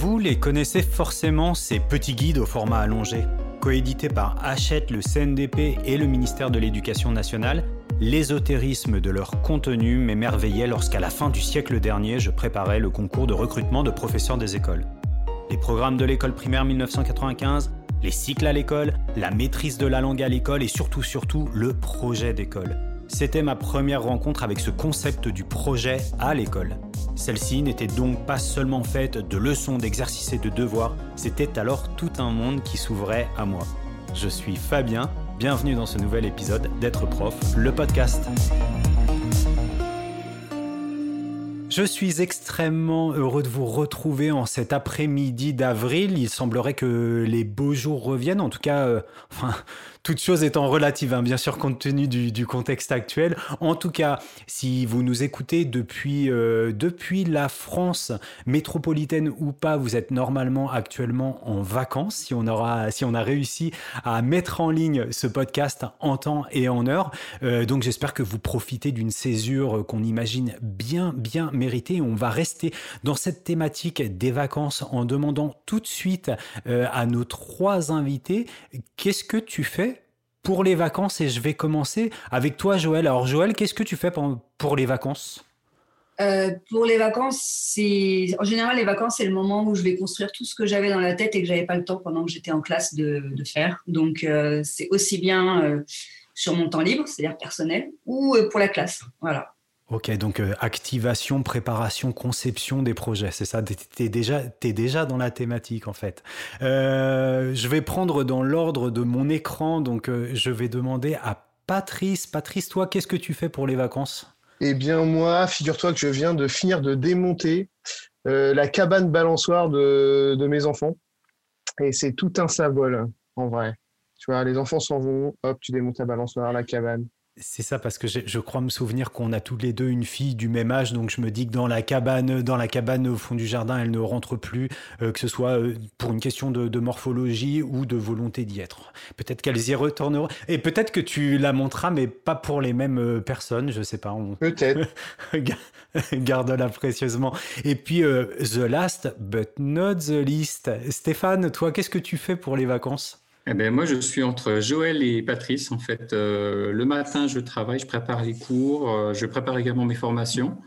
Vous les connaissez forcément, ces petits guides au format allongé. Coédités par Hachette, le CNDP et le ministère de l'Éducation nationale, l'ésotérisme de leur contenu m'émerveillait lorsqu'à la fin du siècle dernier, je préparais le concours de recrutement de professeurs des écoles. Les programmes de l'école primaire 1995, les cycles à l'école, la maîtrise de la langue à l'école et surtout, surtout, le projet d'école. C'était ma première rencontre avec ce concept du projet à l'école. Celle-ci n'était donc pas seulement faite de leçons, d'exercices et de devoirs, c'était alors tout un monde qui s'ouvrait à moi. Je suis Fabien, bienvenue dans ce nouvel épisode d'être prof, le podcast. Je suis extrêmement heureux de vous retrouver en cet après-midi d'avril. Il semblerait que les beaux jours reviennent. En tout cas, euh, enfin, toute chose étant relative, hein, bien sûr, compte tenu du, contexte actuel. En tout cas, si vous nous écoutez depuis, euh, depuis la France métropolitaine ou pas, vous êtes normalement actuellement en vacances. Si on, aura, si on a réussi à mettre en ligne ce podcast en temps et en heure. Euh, donc j'espère que vous profitez d'une césure qu'on imagine bien, bien méritée. On va rester dans cette thématique des vacances en demandant tout de suite euh, à nos trois invités qu'est-ce que tu fais pour les vacances et je vais commencer avec toi, Joël. Alors, Joël, qu'est-ce que tu fais pour, les vacances? Euh, pour les vacances, c'est en général les vacances, c'est le moment où je vais construire tout ce que j'avais dans la tête et que j'avais pas le temps pendant que j'étais en classe de, faire. Donc euh, c'est aussi bien euh, sur mon temps libre, c'est-à-dire personnel, ou pour la classe. Voilà. Ok, donc euh, activation, préparation, conception des projets, c'est ça, tu es déjà, es déjà dans la thématique en fait. Euh, je vais prendre dans l'ordre de mon écran, donc euh, je vais demander à Patrice. Patrice, toi, qu'est-ce que tu fais pour les vacances? Eh bien moi, figure-toi que je viens de finir de démonter la cabane balançoire de, de mes enfants. Et c'est tout un symbole, en vrai. Tu vois, les enfants s'en vont, hop, tu démontes la balançoire, la cabane. C'est ça parce que je, crois me souvenir qu'on a tous les deux une fille du même âge, donc je me dis que dans la cabane, dans la cabane au fond du jardin, elle ne rentre plus, euh, que ce soit euh, pour une question de, morphologie ou de volonté d'y être. Peut-être qu'elles y retourneront et peut-être que tu la montreras, mais pas pour les mêmes euh, personnes, je sais pas. Peut-être. Garde-la précieusement. Et puis the last but not the least, Stéphane, toi, qu'est-ce que tu fais pour les vacances? Eh ben, moi, je suis entre Joël et Patrice. En fait, euh, le matin, je travaille, je prépare les cours, euh, je prépare également mes formations.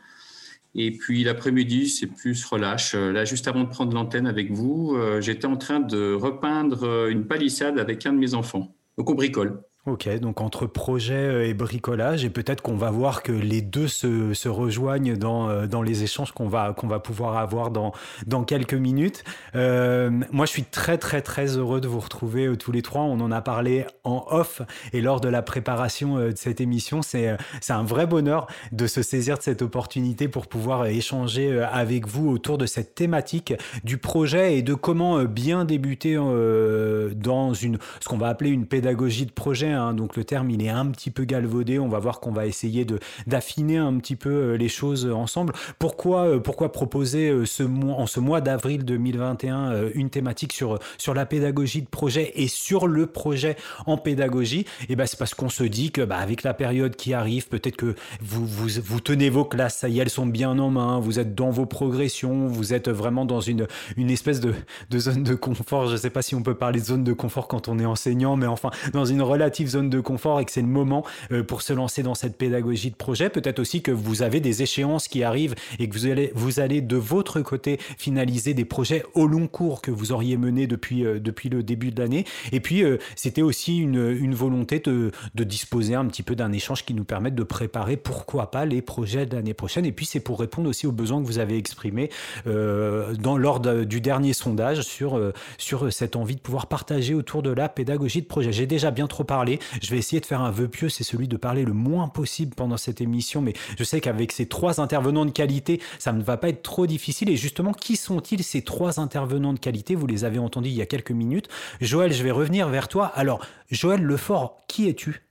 Et puis l'après-midi, c'est plus relâche. Euh, là, juste avant de prendre l'antenne avec vous, j'étais en train de repeindre une palissade avec un de mes enfants. Donc, on bricole. Ok, donc entre projet euh, et bricolage, et peut-être qu'on va voir que les deux se, rejoignent dans, euh, dans les échanges qu'on va, qu'on va pouvoir avoir dans, dans quelques minutes. Euh, moi, je suis très, très, très heureux de vous retrouver tous les trois. On en a parlé en off et lors de la préparation de cette émission. C'est, c'est un vrai bonheur de se saisir de cette opportunité pour pouvoir échanger avec vous autour de cette thématique du projet et de comment bien débuter dans une, ce qu'on va appeler une pédagogie de projet Hein. donc le terme il est un petit peu galvaudé. On va voir qu'on va essayer de d'affiner un petit peu euh, les choses ensemble. Pourquoi euh, pourquoi proposer euh, ce mois en ce mois d'avril 2021 une thématique sur sur la pédagogie de projet et sur le projet en pédagogie? Et eh ben c'est parce qu'on se dit que bah, avec la période qui arrive, peut-être que vous, vous vous tenez vos classes, ça y est, elles sont bien en main. Vous êtes dans vos progressions, vous êtes vraiment dans une une espèce de de zone de confort. Je sais pas si on peut parler de zone de confort quand on est enseignant, mais enfin dans une relative zone de confort et que c'est le moment euh, pour se lancer dans cette pédagogie de projet. Peut-être aussi que vous avez des échéances qui arrivent et que vous allez, vous allez de votre côté finaliser des projets au long cours que vous auriez menés depuis, euh, le début de l'année. Et puis, euh, c'était aussi une, volonté de, disposer un petit peu d'un échange qui nous permette de préparer, pourquoi pas, les projets de l'année prochaine. Et puis, c'est pour répondre aussi aux besoins que vous avez exprimés dans, lors du dernier sondage sur cette envie de pouvoir partager autour de la pédagogie de projet. J'ai déjà bien trop parlé. Je vais essayer de faire un vœu pieux, c'est celui de parler le moins possible pendant cette émission, mais je sais qu'avec ces trois intervenants de qualité, ça ne va pas être trop difficile. Et justement, qui sont-ils ces trois intervenants de qualité? Vous les avez entendus il y a quelques minutes. Joël, je vais revenir vers toi. Alors, Joël Lefort, qui es-tu?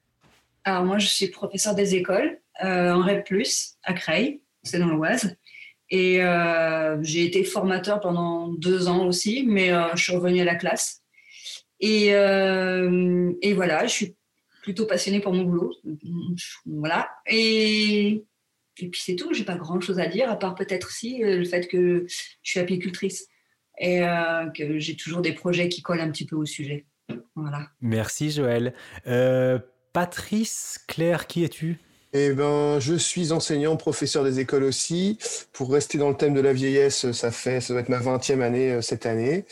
Alors, moi, je suis professeur des écoles euh, en REP, à Creil, c'est dans l'Oise. Et euh, j'ai été formateur pendant deux ans aussi, mais euh, je suis revenue à la classe. Et, et, voilà, je suis plutôt passionnée pour mon boulot. Voilà. Et, et puis c'est tout. J'ai pas grand chose à dire, à part peut-être si euh, le fait que je suis apicultrice. et que j'ai toujours des projets qui collent un petit peu au sujet. Voilà. Merci Joël. Patrice, Claire, qui es-tu? Eh ben, je suis enseignant, professeur des écoles aussi. Pour rester dans le thème de la vieillesse, ça fait, ça doit être ma 20e année cette année.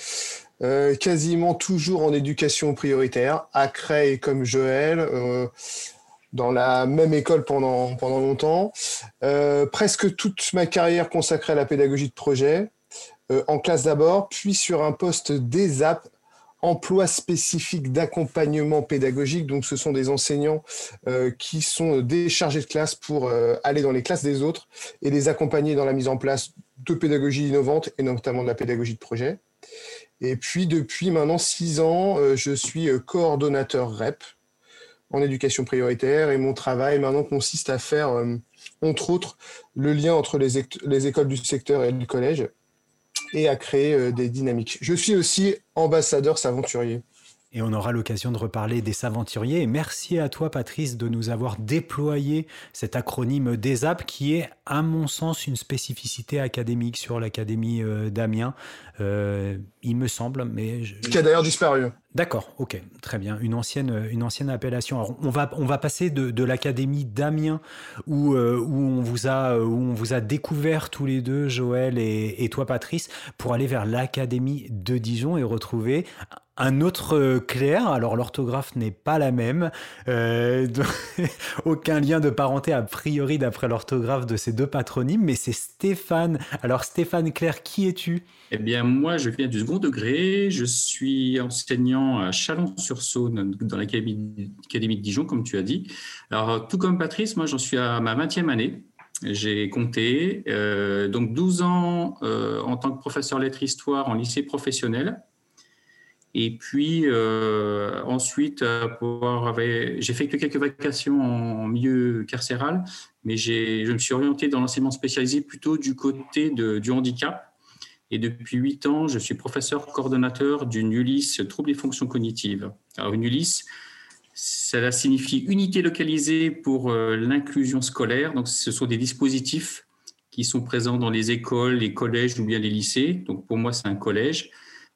Euh, quasiment toujours en éducation prioritaire, à Creil comme Joël, euh, dans la même école pendant, pendant longtemps. Euh, presque toute ma carrière consacrée à la pédagogie de projet, en classe d'abord, puis sur un poste d'ESAP, emploi spécifique d'accompagnement pédagogique. Donc, ce sont des enseignants qui sont déchargés de classe pour aller dans les classes des autres et les accompagner dans la mise en place de pédagogie innovante et notamment de la pédagogie de projet. Et puis, depuis maintenant six ans, euh, je suis euh, coordonnateur REP en éducation prioritaire et mon travail maintenant consiste à faire, euh, entre autres, le lien entre les, les, écoles du secteur et le collège et à créer des dynamiques. Je suis aussi ambassadeur s'aventurier. Et on aura l'occasion de reparler des Saventuriers. Et merci à toi, Patrice, de nous avoir déployé cet acronyme DESAP qui est, à mon sens, une spécificité académique sur l'Académie d'Amiens. Euh, il me semble, mais... Je... Qui a d'ailleurs disparu. D'accord, ok, très bien. Une ancienne, une ancienne appellation. Alors, on va, on va passer de, de l'académie d'Amiens où, euh, où, on vous a, où on vous a découvert tous les deux, Joël et, et toi, Patrice, pour aller vers l'académie de Dijon et retrouver un autre euh, Claire. Alors, l'orthographe n'est pas la même. Euh, aucun lien de parenté a priori d'après l'orthographe de ces deux patronymes, mais c'est Stéphane. Alors, Stéphane Claire, qui es-tu? Eh bien, moi, je viens du second degré. Je suis enseignant à Chalon-sur-Saône, dans l'Académie de Dijon, comme tu as dit. Alors, tout comme Patrice, moi, j'en suis à ma 20e année. J'ai compté, euh, donc 12 ans euh, en tant que professeur lettres-histoire en lycée professionnel. Et puis euh, ensuite, j'ai fait quelques vacations en milieu carcéral, mais je me suis orienté dans l'enseignement spécialisé plutôt du côté du handicap. Et depuis huit ans, je suis professeur coordonnateur d'une ULIS, troubles et fonctions cognitives. Alors, une ULIS, cela signifie unité localisée pour euh, l'inclusion scolaire. Donc, ce sont des dispositifs qui sont présents dans les écoles, les collèges ou bien les lycées. Donc, pour moi, c'est un collège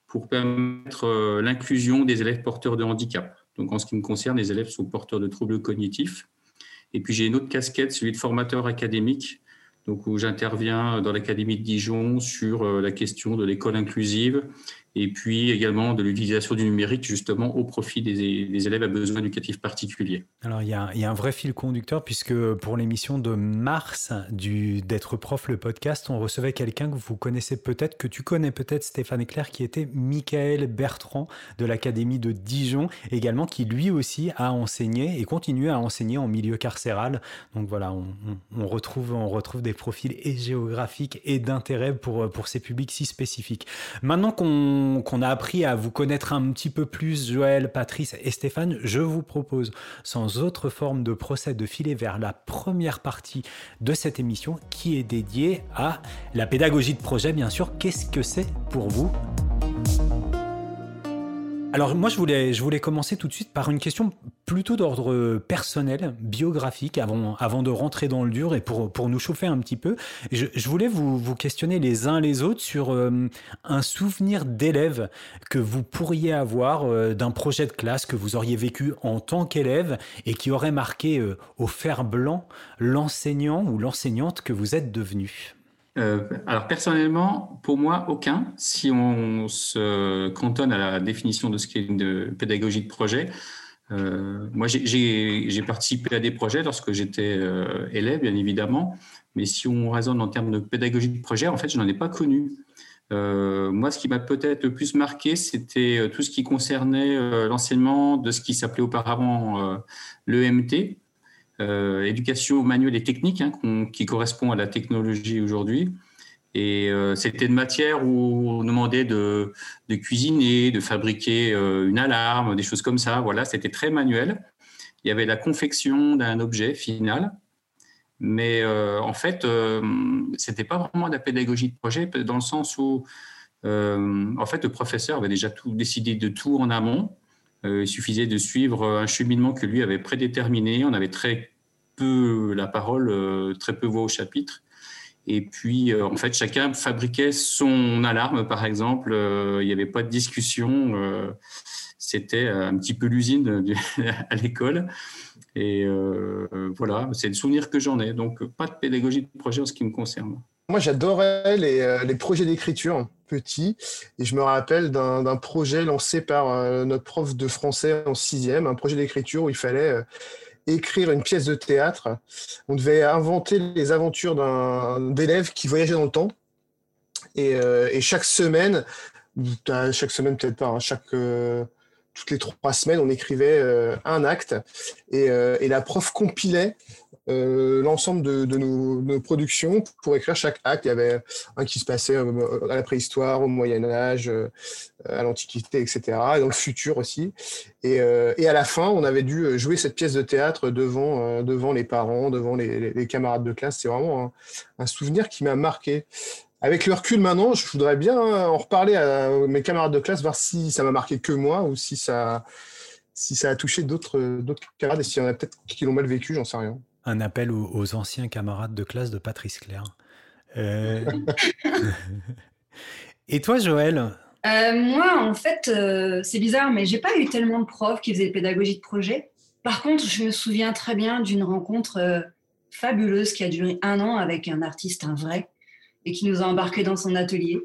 pour permettre euh, l'inclusion des élèves porteurs de handicap. Donc, en ce qui me concerne, les élèves sont porteurs de troubles cognitifs. Et puis, j'ai une autre casquette, celui de formateur académique donc où j'interviens dans l'Académie de Dijon sur euh, la question de l'école inclusive et puis également de l'utilisation du numérique justement au profit des, élèves à besoins éducatifs particuliers. Alors il y, a, un vrai fil conducteur puisque pour l'émission de mars du d'être prof le podcast, on recevait quelqu'un que vous connaissez peut-être, que tu connais peut-être Stéphane Eclair, qui était Michael Bertrand de l'Académie de Dijon, également qui lui aussi a enseigné et continue à enseigner en milieu carcéral. Donc voilà, on, on retrouve, on retrouve des profils et géographiques et d'intérêt pour, pour ces publics si spécifiques. Maintenant qu'on qu'on a appris à vous connaître un petit peu plus, Joël, Patrice et Stéphane, je vous propose, sans autre forme de procès, de filer vers la première partie de cette émission qui est dédiée à la pédagogie de projet, bien sûr. Qu'est-ce que c'est pour vous? Alors moi je voulais, je voulais commencer tout de suite par une question plutôt d'ordre personnel, biographique, avant, avant de rentrer dans le dur et pour, pour nous chauffer un petit peu. Je, voulais vous, vous questionner les uns les autres sur euh, un souvenir d'élève que vous pourriez avoir euh, d'un projet de classe que vous auriez vécu en tant qu'élève et qui aurait marqué euh, au fer blanc l'enseignant ou l'enseignante que vous êtes devenu. Euh, alors personnellement, pour moi, aucun. Si on se cantonne à la définition de ce qu'est une pédagogie de projet, euh, moi j'ai participé à des projets lorsque j'étais euh, élève, bien évidemment, mais si on raisonne en termes de pédagogie de projet, en fait, je n'en ai pas connu. moi, ce qui m'a peut-être le plus marqué, c'était tout ce qui concernait l'enseignement de ce qui s'appelait auparavant l'EMT, euh, éducation manuelle et technique, hein, qui correspond à la technologie aujourd'hui. Et euh, c'était une matière où on demandait de, cuisiner, de fabriquer euh, une alarme, des choses comme ça. Voilà, c'était très manuel. Il y avait la confection d'un objet final. Mais en fait, c'était pas vraiment de la pédagogie de projet, dans le sens où, en fait, le professeur avait déjà tout décidé de tout en amont. Euh, il suffisait de suivre un cheminement que lui avait prédéterminé. On avait très peu la parole, euh, très peu voix au chapitre. Et puis, en fait, chacun fabriquait son alarme, par exemple. il n'y avait pas de discussion. C'était un petit peu l'usine à l'école. Et voilà, c'est le souvenir que j'en ai. Donc, pas de pédagogie de projet en ce qui me concerne. Moi, j'adorais les, euh, les, projets d'écriture Et je me rappelle d'un projet lancé par euh, notre prof de français en sixième, un projet d'écriture où il fallait euh, écrire une pièce de théâtre. On devait inventer les aventures d'élèves qui voyageaient dans le temps. Et, et, chaque semaine, chaque semaine peut-être pas, hein, chaque toutes les trois semaines, on écrivait un acte et, la prof compilait euh, l'ensemble de, nos, productions pour écrire chaque acte. Il y avait un qui se passait euh, à la préhistoire, au Moyen Âge, euh, à l'Antiquité, etc. Et dans le futur aussi. Et, à la fin, on avait dû jouer cette pièce de théâtre devant, devant les parents, devant les, camarades de classe. C'est vraiment un, souvenir qui m'a marqué. Avec le recul maintenant, je voudrais bien en reparler à mes camarades de classe, voir si ça m'a marqué que moi ou si ça, si ça a touché d'autres camarades et s'il y en a peut-être qui l'ont mal vécu, j'en sais rien un appel aux, anciens camarades de classe de Patrice Claire. Euh, et toi, Joël? Euh, Moi, en fait, euh, c'est bizarre, mais j'ai pas eu tellement de profs qui faisaient pédagogie de projet. Par contre, je me souviens très bien d'une rencontre fabuleuse qui a duré un an avec un artiste, un vrai, et qui nous a embarqués dans son atelier.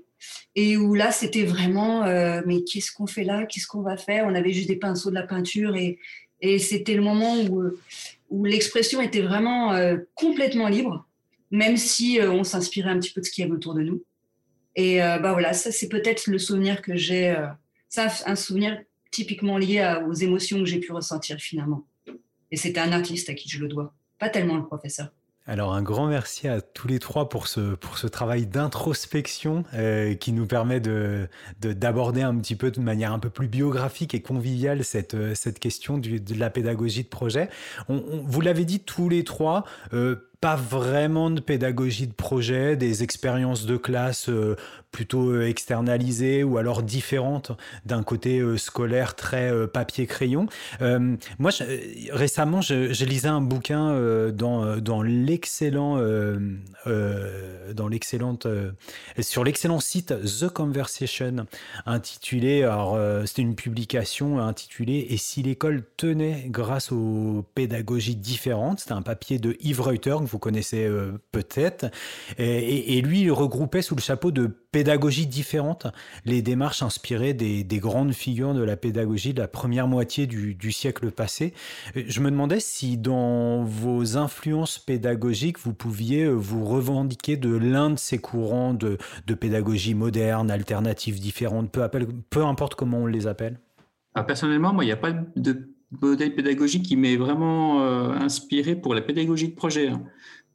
Et où là, c'était vraiment, mais qu'est-ce qu'on fait là? Qu'est-ce qu'on va faire? On avait juste des pinceaux de la peinture et, et c'était le moment où où l'expression était vraiment euh, complètement libre, même si euh, on s'inspirait un petit peu de ce qu'il y avait autour de nous. Et euh, bah voilà, ça c'est peut-être le souvenir que j'ai, ça un souvenir typiquement lié aux émotions que j'ai pu ressentir finalement. Et c'était un artiste à qui je le dois, pas tellement le professeur. Alors un grand merci à tous les trois pour ce, pour ce travail d'introspection euh, qui nous permet de, d'aborder un petit peu de manière un peu plus biographique et conviviale cette, cette question du, de la pédagogie de projet. vous l'avez dit tous les trois, euh, pas vraiment de pédagogie de projet, des expériences de classe euh, plutôt euh, externalisées ou alors différentes d'un côté euh, scolaire très papier-crayon. moi, récemment, je, lisais un bouquin dans, dans l'excellent, dans l'excellente, sur l'excellent site The Conversation, intitulé, alors c'était une publication intitulée Et si l'école tenait grâce aux pédagogies différentes? C'était un papier de Yves Reuter vous connaissez euh, peut-être. Et, lui, il regroupait sous le chapeau de pédagogie différentes les démarches inspirées des, grandes figures de la pédagogie de la première moitié du, siècle passé. Je me demandais si dans vos influences pédagogiques, vous pouviez euh, vous revendiquer de l'un de ces courants de, pédagogie moderne, alternative, différente, peu, peu importe comment on les appelle. Ah, personnellement, moi, il n'y a pas de modèle pédagogique qui m'est vraiment euh, inspiré pour la pédagogie de projet. Hein.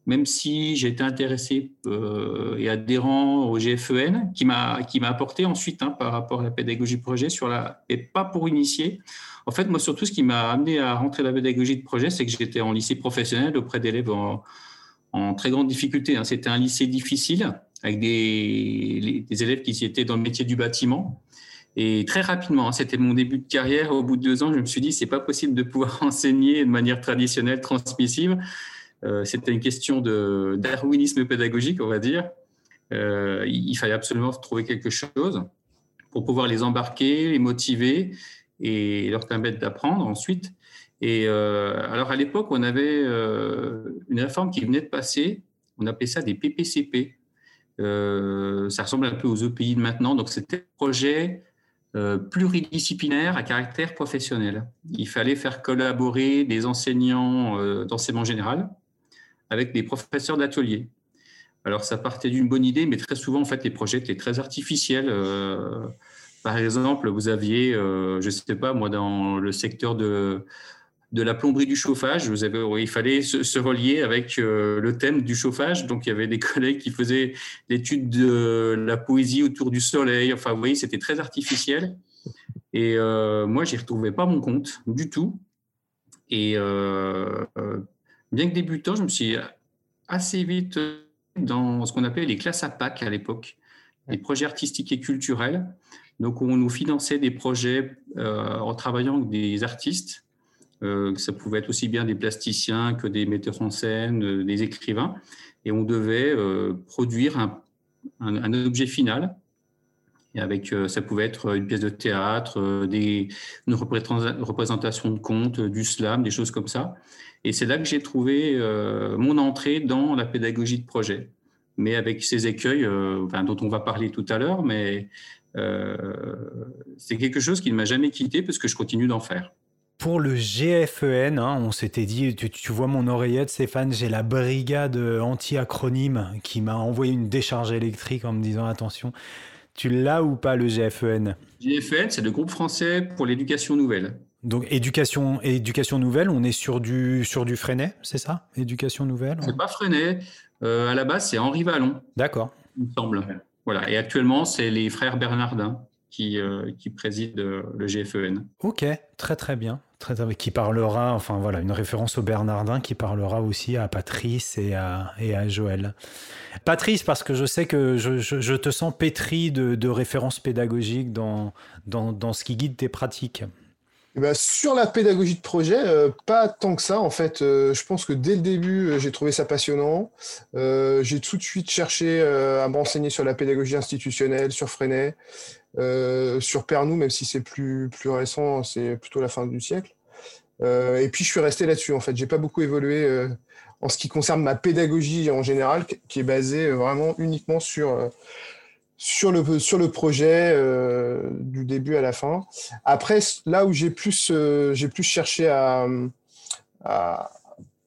Même si j'ai été intéressé euh, et adhérent au GFEN, qui m'a apporté ensuite hein, par rapport à la pédagogie de projet sur la et pas pour initier. En fait, moi surtout, ce qui m'a amené à rentrer dans la pédagogie de projet, c'est que j'étais en lycée professionnel auprès d'élèves en, en, très grande difficulté. Hein. C'était un lycée difficile avec des, des élèves qui étaient dans le métier du bâtiment et très rapidement, hein, c'était mon début de carrière. Au bout de deux ans, je me suis dit, c'est pas possible de pouvoir enseigner de manière traditionnelle, transmissive. Euh, c'était une question de darwinisme pédagogique, on va dire. Euh, il fallait absolument trouver quelque chose pour pouvoir les embarquer, les motiver et leur permettre d'apprendre ensuite. Et euh, alors à l'époque, on avait une réforme qui venait de passer. On appelait ça des PPCP. ça ressemble un peu aux EPI de maintenant. Donc c'était projet euh, pluridisciplinaire à caractère professionnel. Il fallait faire collaborer des enseignants euh, d'enseignement général avec des professeurs d'atelier. Alors ça partait d'une bonne idée, mais très souvent en fait les projets étaient très artificiels. Euh, par exemple, vous aviez, je ne sais pas moi, dans le secteur de de la plomberie du chauffage. Il fallait se, relier avec euh, le thème du chauffage. Donc, il y avait des collègues qui faisaient l'étude de la poésie autour du soleil. Enfin, vous voyez, c'était très artificiel. Et euh, moi, j'y retrouvais pas mon compte du tout. Et euh, bien que débutant, je me suis assez vite dans ce qu'on appelait les classes à Pâques à l'époque, les projets artistiques et culturels. Donc, on nous finançait des projets en travaillant avec des artistes euh, ça pouvait être aussi bien des plasticiens que des metteurs en scène, euh, des écrivains. et on devait produire un, objet final. Et avec, ça pouvait être une pièce de théâtre, des, une représentation de conte, du slam, des choses comme ça. Et c'est là que j'ai trouvé mon entrée dans la pédagogie de projet mais avec ces écueils euh, dont on va parler tout à l'heure, mais euh, c'est quelque chose qui ne m'a jamais quitté parce que je continue d'en faire. Pour le GFEN, hein, on s'était dit, tu, vois mon oreillette, Stéphane, j'ai la brigade anti-acronyme qui m'a envoyé une décharge électrique en me disant attention. Tu l'as ou pas le GFEN GFEN, c'est le groupe français pour l'éducation nouvelle. Donc éducation, éducation nouvelle, on est sur du, sur du Freinet, c'est ça? Éducation nouvelle C'est pas Freinet. Euh, à la base, c'est Henri Vallon. D'accord. Il me semble. Voilà. Et actuellement, c'est les frères Bernardin qui, euh, qui président euh, le GFEN. Ok, très très bien. Qui parlera, enfin voilà, une référence au Bernardin qui parlera aussi à Patrice et à, et à Joël. Patrice, parce que je sais que je, te sens pétri de, de références pédagogiques dans, dans, dans ce qui guide tes pratiques. Eh ben, sur la pédagogie de projet, euh, pas tant que ça. En fait, euh, je pense que dès le début, euh, j'ai trouvé ça passionnant. j'ai tout de suite cherché à m'enseigner sur la pédagogie institutionnelle, sur Freinet, sur Pernou, même si c'est plus, plus récent, c'est plutôt la fin du siècle. Et puis, je suis resté là-dessus. En fait, j'ai pas beaucoup évolué en ce qui concerne ma pédagogie en général, qui est basée vraiment uniquement sur sur le, sur le projet euh, du début à la fin. Après, là où j'ai plus, euh, j'ai plus cherché à, à,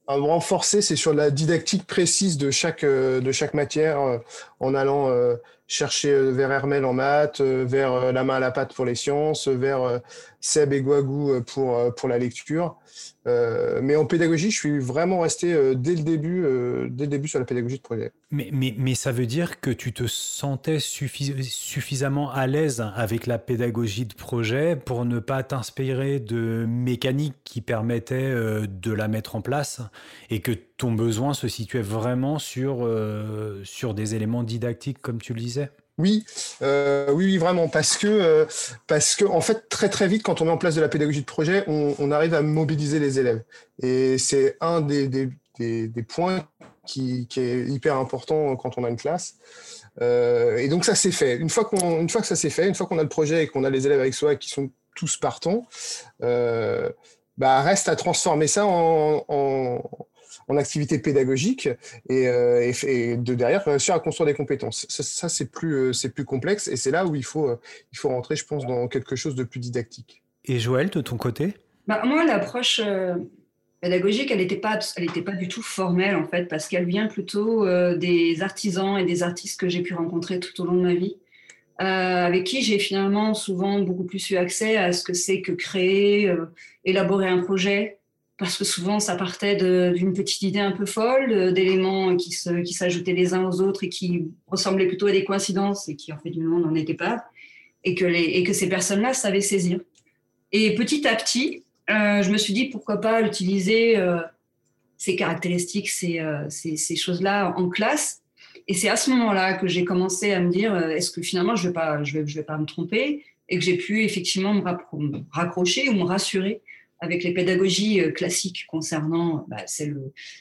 me renforcer, c'est sur la didactique précise de chaque, euh, de chaque matière, en allant chercher vers Hermel en maths, vers la main à la pâte pour les sciences, vers Seb et Guagou pour, pour la lecture. Euh, mais en pédagogie, je suis vraiment resté euh, dès, le début, euh, dès le début sur la pédagogie de projet. Mais, mais, mais ça veut dire que tu te sentais suffisamment à l'aise avec la pédagogie de projet pour ne pas t'inspirer de mécaniques qui permettaient de la mettre en place et que ton besoin se situait vraiment sur, sur des éléments didactiques, comme tu le disais? Oui, euh, oui, oui, vraiment, parce que, euh, parce que, en fait, très très vite, quand on met en place de la pédagogie de projet, on, arrive à mobiliser les élèves, et c'est un des, des, points qui, qui, est hyper important quand on a une classe. Euh, et donc ça c'est fait. Une fois qu'on, une fois que ça s'est fait, une fois qu'on a le projet et qu'on a les élèves avec soi qui sont tous partants, euh, bah reste à transformer ça en en activité pédagogique et, euh, et, de derrière réussir à construire des compétences. Ça, c'est plus, euh, c'est plus complexe et c'est là où il faut, euh, il faut rentrer, je pense, dans quelque chose de plus didactique. Et Joël, de ton côté? Bah, Moi, l'approche pédagogique, elle n'était pas, elle pas du tout formelle en fait, parce qu'elle vient plutôt des artisans et des artistes que j'ai pu rencontrer tout au long de ma vie. avec qui j'ai finalement souvent beaucoup plus eu accès à ce que c'est que créer, élaborer un projet, parce que souvent ça partait d'une petite idée un peu folle, d'éléments qui s'ajoutaient les uns aux autres et qui ressemblaient plutôt à des coïncidences et qui en fait du monde n'en étaient pas, et que, les, et que ces personnes-là savaient saisir. Et petit à petit, euh, je me suis dit pourquoi pas utiliser euh, ces caractéristiques, ces, euh, ces, choses-là en classe. Et c'est à ce moment-là que j'ai commencé à me dire est-ce que finalement je ne vais, je vais, je vais pas me tromper et que j'ai pu effectivement me raccrocher ou me rassurer avec les pédagogies euh, classiques concernant, bah,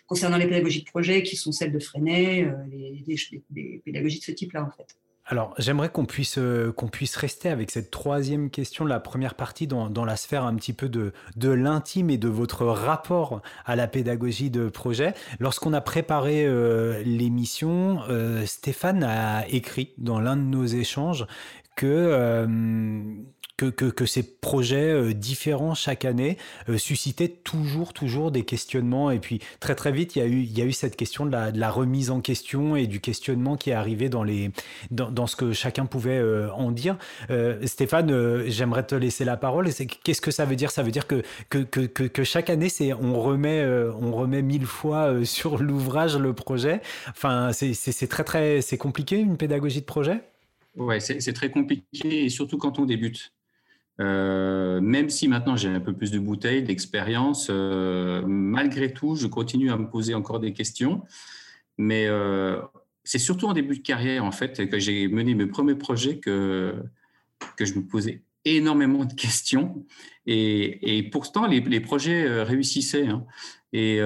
concernant les pédagogies de projet qui sont celles de Freinet, euh, les, pédagogies de ce type-là en fait. Alors, j'aimerais qu'on puisse, euh, qu'on puisse rester avec cette troisième question, la première partie, dans, dans la sphère un petit peu de, de l'intime et de votre rapport à la pédagogie de projet. Lorsqu'on a préparé l'émission, Stéphane a écrit dans l'un de nos échanges que que, que, ces projets euh, différents chaque année euh, suscitaient toujours, toujours des questionnements. Et puis très, très vite, il y a eu, il y a eu cette question de la, de la remise en question et du questionnement qui est arrivé dans, les, dans, dans ce que chacun pouvait euh, en dire. Stéphane, j'aimerais te laisser la parole. Qu'est-ce que ça veut dire? Ça veut dire que, que, que, que chaque année, c'est, on, remet, on remet mille fois sur l'ouvrage le projet. Enfin, c'est très, très c'est compliqué une pédagogie de projet? Ouais, c'est très compliqué et surtout quand on débute. Euh, même si maintenant j'ai un peu plus de bouteilles, d'expérience, euh, malgré tout, je continue à me poser encore des questions. Mais euh, c'est surtout en début de carrière, en fait, que j'ai mené mes premiers projets que, que je me posais énormément de questions. Et, pourtant, les, les projets réussissaient. Hein. Et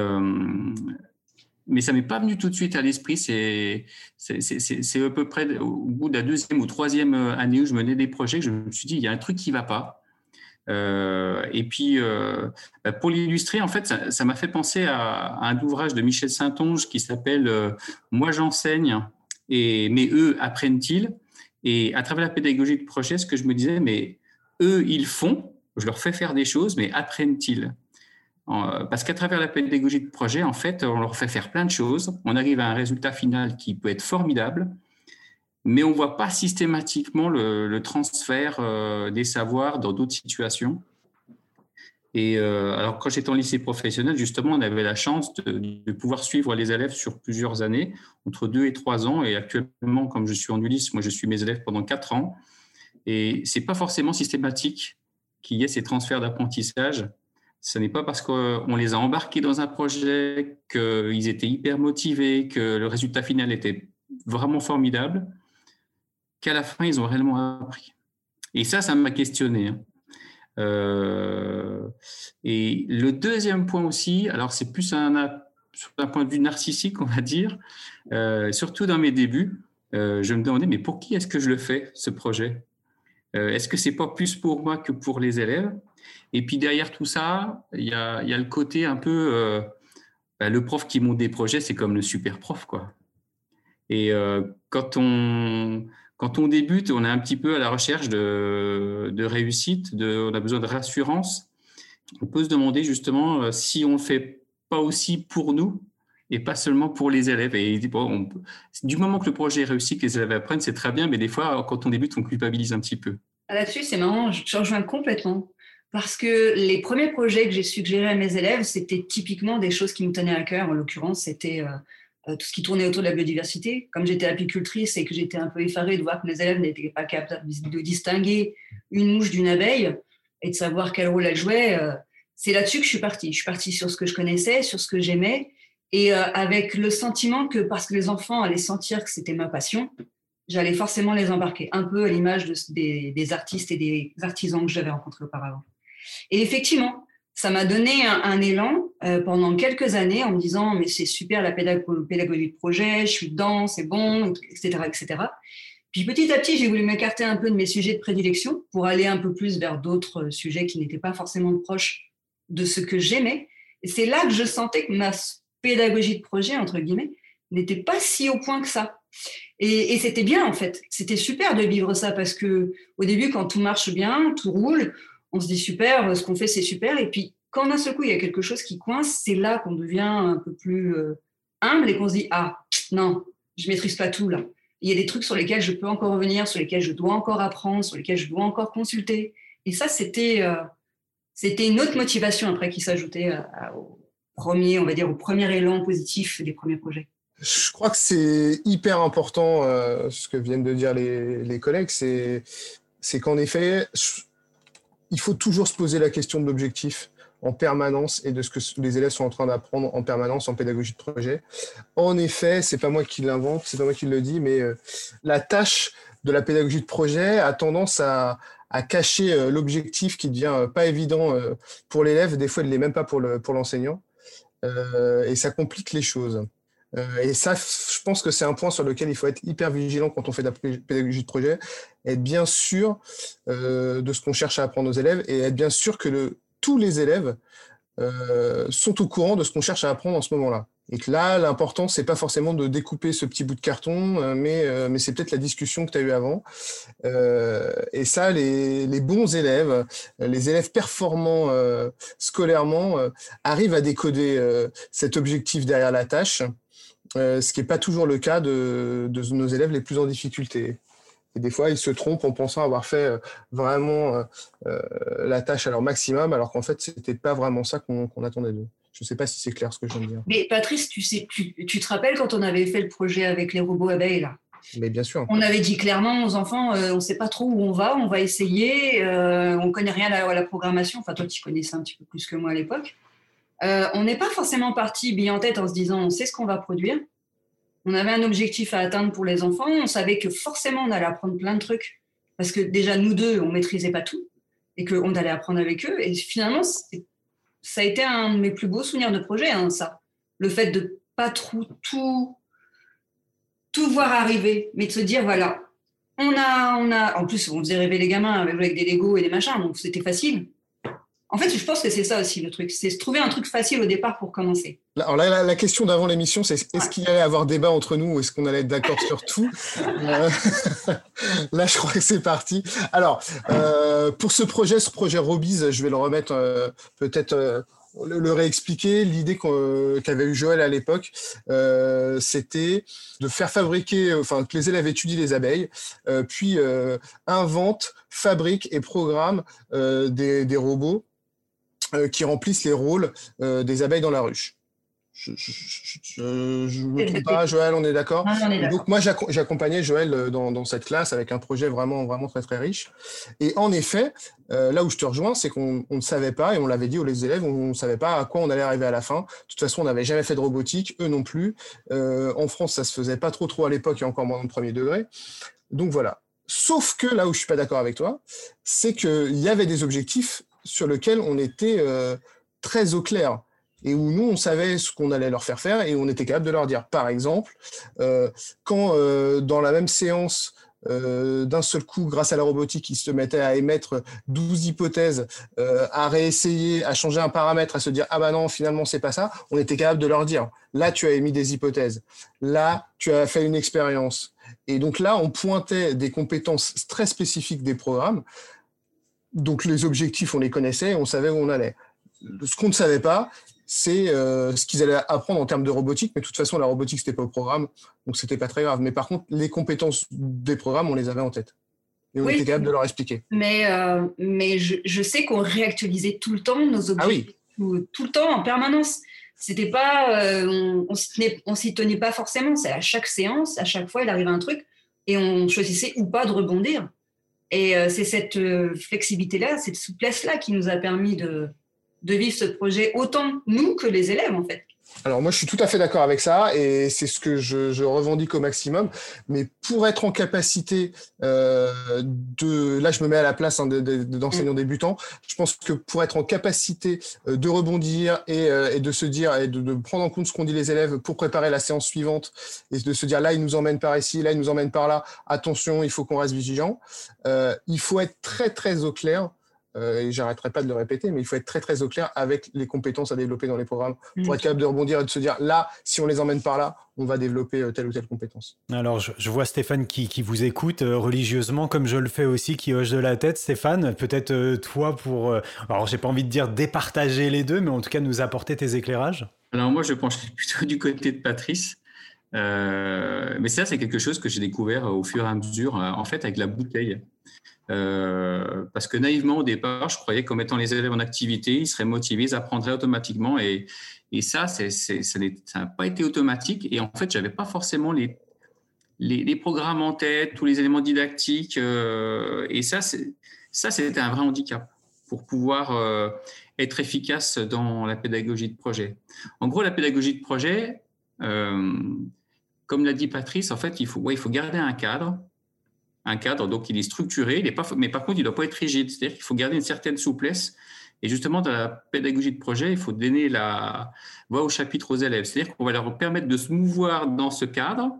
mais ça m'est pas venu tout de suite à l'esprit. C'est à peu près au bout de la deuxième ou troisième année où je menais des projets je me suis dit, il y a un truc qui va pas. Euh, et puis, euh, bah, pour l'illustrer, en fait, ça m'a fait penser à, un ouvrage de Michel Saint-Onge qui s'appelle euh, Moi j'enseigne, et mais eux apprennent-ils? Et à travers la pédagogie de projet, ce que je me disais, mais eux, ils font, je leur fais faire des choses, mais apprennent-ils? Parce qu'à travers la pédagogie de projet, en fait, on leur fait faire plein de choses. On arrive à un résultat final qui peut être formidable, mais on ne voit pas systématiquement le, transfert euh, des savoirs dans d'autres situations. Et euh, alors, quand j'étais en lycée professionnel, justement, on avait la chance de, pouvoir suivre les élèves sur plusieurs années, entre deux et trois ans. Et actuellement, comme je suis en Ulysse, moi, je suis mes élèves pendant quatre ans. Et c'est pas forcément systématique qu'il y ait ces transferts d'apprentissage. Ce n'est pas parce qu'on les a embarqués dans un projet qu'ils étaient hyper motivés, que le résultat final était vraiment formidable qu'à la fin, ils ont réellement appris. Et ça, ça m'a questionné. Hein. Euh, et le deuxième point aussi, alors c'est plus un, un point de vue narcissique, on va dire, euh, surtout dans mes débuts, euh, je me demandais, mais pour qui est-ce que je le fais, ce projet? Est-ce que c'est pas plus pour moi que pour les élèves? Et puis derrière tout ça, il y a, le côté un peu, bah, le prof qui monte des projets, c'est comme le super prof, quoi. Et quand on quand on débute, on est un petit peu à la recherche de, réussite, on a besoin de rassurance. On peut se demander justement euh, si on ne fait pas aussi pour nous et pas seulement pour les élèves. Et du moment que le projet est réussi, que les élèves apprennent, c'est très bien, mais des fois, quand on débute, on culpabilise un petit peu. Ah, là-dessus, c'est marrant, je rejoins complètement. Parce que les premiers projets que j'ai suggérés à mes élèves, c'était typiquement des choses qui me tenaient à cœur. En l'occurrence, c'était euh, euh, tout ce qui tournait autour de la biodiversité. Comme j'étais apicultrice et que j'étais un peu effarée de voir que mes élèves n'étaient pas capables de distinguer une mouche d'une abeille et de savoir quel rôle elle jouait, euh, c'est là-dessus que je suis partie. Je suis partie sur ce que je connaissais, sur ce que j'aimais, et euh, avec le sentiment que parce que les enfants allaient sentir que c'était ma passion, j'allais forcément les embarquer, un peu à l'image des, artistes et des artisans que j'avais rencontrés auparavant. Et effectivement, ça m'a donné un, élan euh, pendant quelques années en me disant mais c'est super la pédagogie de projet, je suis dedans, c'est bon, etc., etc. Puis petit à petit, j'ai voulu m'écarter un peu de mes sujets de prédilection pour aller un peu plus vers d'autres sujets qui n'étaient pas forcément proches de ce que j'aimais. Et c'est là que je sentais que ma pédagogie de projet, entre guillemets, n'était pas si au point que ça. Et, c'était bien en fait. C'était super de vivre ça parce que au début, quand tout marche bien, tout roule, on se dit super, ce qu'on fait c'est super, et puis quand d'un seul coup il y a quelque chose qui coince, c'est là qu'on devient un peu plus euh, humble et qu'on se dit ah non, je maîtrise pas tout là. Il y a des trucs sur lesquels je peux encore revenir, sur lesquels je dois encore apprendre, sur lesquels je dois encore consulter. Et ça c'était euh, c'était une autre motivation après qui s'ajoutait au premier, on va dire premier élan positif des premiers projets. Je crois que c'est hyper important euh, ce que viennent de dire les, collègues, c'est qu'en effet, il faut toujours se poser la question de l'objectif en permanence et de ce que les élèves sont en train d'apprendre en permanence en pédagogie de projet. En effet, c'est pas moi qui l'invente, c'est pas moi qui le dis, mais euh, la tâche de la pédagogie de projet a tendance à, cacher euh, l'objectif qui devient pas évident pour l'élève, des fois il l'est même pas pour l'enseignant, et ça complique les choses. Euh, et ça, je pense que c'est un point sur lequel il faut être hyper vigilant quand on fait de la pédagogie de projet, être bien sûr euh, de ce qu'on cherche à apprendre aux élèves et être bien sûr que tous les élèves euh, sont au courant de ce qu'on cherche à apprendre en ce moment-là. Et que là, l'important, c'est pas forcément de découper ce petit bout de carton, mais, mais c'est peut-être la discussion que tu as eue avant. et ça, les, bons élèves, les élèves performants scolairement, arrivent à décoder cet objectif derrière la tâche euh, ce qui n'est pas toujours le cas de, nos élèves les plus en difficulté. Et des fois, ils se trompent en pensant avoir fait euh, vraiment euh, la tâche à leur maximum, alors qu'en fait, ce n'était pas vraiment ça qu'on attendait d'eux. Je ne sais pas si c'est clair ce que je viens de dire. Mais Patrice, tu, sais, tu, te rappelles quand on avait fait le projet avec les robots abeilles là? Mais bien sûr. On avait dit clairement aux enfants, on ne sait pas trop où on va, on va essayer, on ne connaît rien à la, programmation. Enfin, toi, tu connaissais un petit peu plus que moi à l'époque. Euh, on n'est pas forcément parti bien en tête en se disant on sait ce qu'on va produire. On avait un objectif à atteindre pour les enfants. On savait que forcément on allait apprendre plein de trucs parce que déjà nous deux on maîtrisait pas tout et qu'on allait apprendre avec eux. Et finalement ça a été un de mes plus beaux souvenirs de projet, hein, ça. Le fait de pas trop tout, voir arriver, mais de se dire voilà, on a, on a, en plus, on faisait rêver les gamins avec, des Lego et des machins, donc c'était facile. En fait, je pense que c'est ça aussi le truc, c'est se trouver un truc facile au départ pour commencer. Alors là, la, question d'avant l'émission, c'est est-ce qu'il allait avoir débat entre nous ou est-ce qu'on allait être d'accord sur tout euh, Là, je crois que c'est parti. Alors, euh, pour ce projet, ce projet Robies, je vais le remettre euh, peut-être le, réexpliquer. L'idée qu'avait eu Joël à l'époque, c'était de faire fabriquer, enfin que les élèves étudient les abeilles, puis inventent, fabriquent et programment des, robots euh, qui remplissent les rôles euh, des abeilles dans la ruche. Je ne me trompe pas, Joël, on est d'accord Donc moi, j'accompagnais Joël euh, dans, cette classe avec un projet vraiment, vraiment très, très riche. Et en effet, là où je te rejoins, c'est qu'on ne savait pas, et on l'avait dit aux élèves, on ne savait pas à quoi on allait arriver à la fin. De toute façon, on n'avait jamais fait de robotique, eux non plus. en France, ça se faisait pas trop trop à l'époque, et encore moins le premier degré. Donc voilà. Sauf que là où je suis pas d'accord avec toi, c'est qu'il y avait des objectifs sur lequel on était euh, très au clair et où nous, on savait ce qu'on allait leur faire faire et on était capable de leur dire. Par exemple, euh, quand euh, dans la même séance, d'un seul coup, grâce à la robotique, ils se mettaient à émettre 12 hypothèses, à réessayer, à changer un paramètre, à se dire, ah bah non, finalement, c'est pas ça, on était capable de leur dire, là, tu as émis des hypothèses, là, tu as fait une expérience. Et donc là, on pointait des compétences très spécifiques des programmes donc les objectifs, on les connaissait, on savait où on allait. Ce qu'on ne savait pas, c'est euh, ce qu'ils allaient apprendre en termes de robotique, mais de toute façon, la robotique, c'était pas au programme, donc c'était pas très grave. Mais par contre, les compétences des programmes, on les avait en tête. Et on était capable de leur expliquer. Mais, euh, mais je, sais qu'on réactualisait tout le temps nos ah objectifs, tout, le temps, en permanence. C'était pas, euh, on, s'y tenait pas forcément. C'est à chaque séance, à chaque fois, il arrivait un truc, et on choisissait ou pas de rebondir. Et euh, c'est cette euh, flexibilité-là, cette souplesse-là qui nous a permis de, de vivre ce projet autant nous que les élèves, en fait. Alors moi, je suis tout à fait d'accord avec ça et c'est ce que je, revendique au maximum. Mais pour être en capacité euh, de, là, je me mets à la place hein, d'enseignants mm. débutants. Je pense que pour être en capacité euh, de rebondir euh, et, de se dire et de, prendre en compte ce qu'ont dit les élèves pour préparer la séance suivante et de se dire là, ils nous emmènent par ici, là, ils nous emmènent par là. Attention, il faut qu'on reste vigilant. il faut être très très au clair euh, et j'arrêterai pas de le répéter, mais il faut être très très au clair avec les compétences à développer dans les programmes pour mm. être capable de rebondir et de se dire là, si on les emmène par là, on va développer euh, telle ou telle compétence. Alors, je, vois Stéphane qui, qui vous écoute euh, religieusement, comme je le fais aussi, qui hoche de la tête. Stéphane, peut-être toi pour, alors j'ai pas envie de dire départager les deux, mais en tout cas nous apporter tes éclairages. Alors moi, je penche plutôt du côté de Patrice. Mais ça, c'est quelque chose que j'ai découvert au fur et à mesure, en fait, avec la bouteille. Euh, parce que naïvement, au départ, je croyais qu'en mettant les élèves en activité, ils seraient motivés, ils apprendraient automatiquement. Et, et ça, c'est, ça n'a pas été automatique. Et en fait, je n'avais pas forcément les, les, programmes en tête, tous les éléments didactiques. Euh, et ça, ça, c'était un vrai handicap pour pouvoir euh, être efficace dans la pédagogie de projet. En gros, la pédagogie de projet, comme l'a dit Patrice, en fait, il faut, il faut garder un cadre un cadre, donc il est structuré, il est pas, mais par contre, il ne doit pas être rigide. C'est-à-dire qu'il faut garder une certaine souplesse. Et justement, dans la pédagogie de projet, il faut donner la voix au chapitre aux élèves. C'est-à-dire qu'on va leur permettre de se mouvoir dans ce cadre.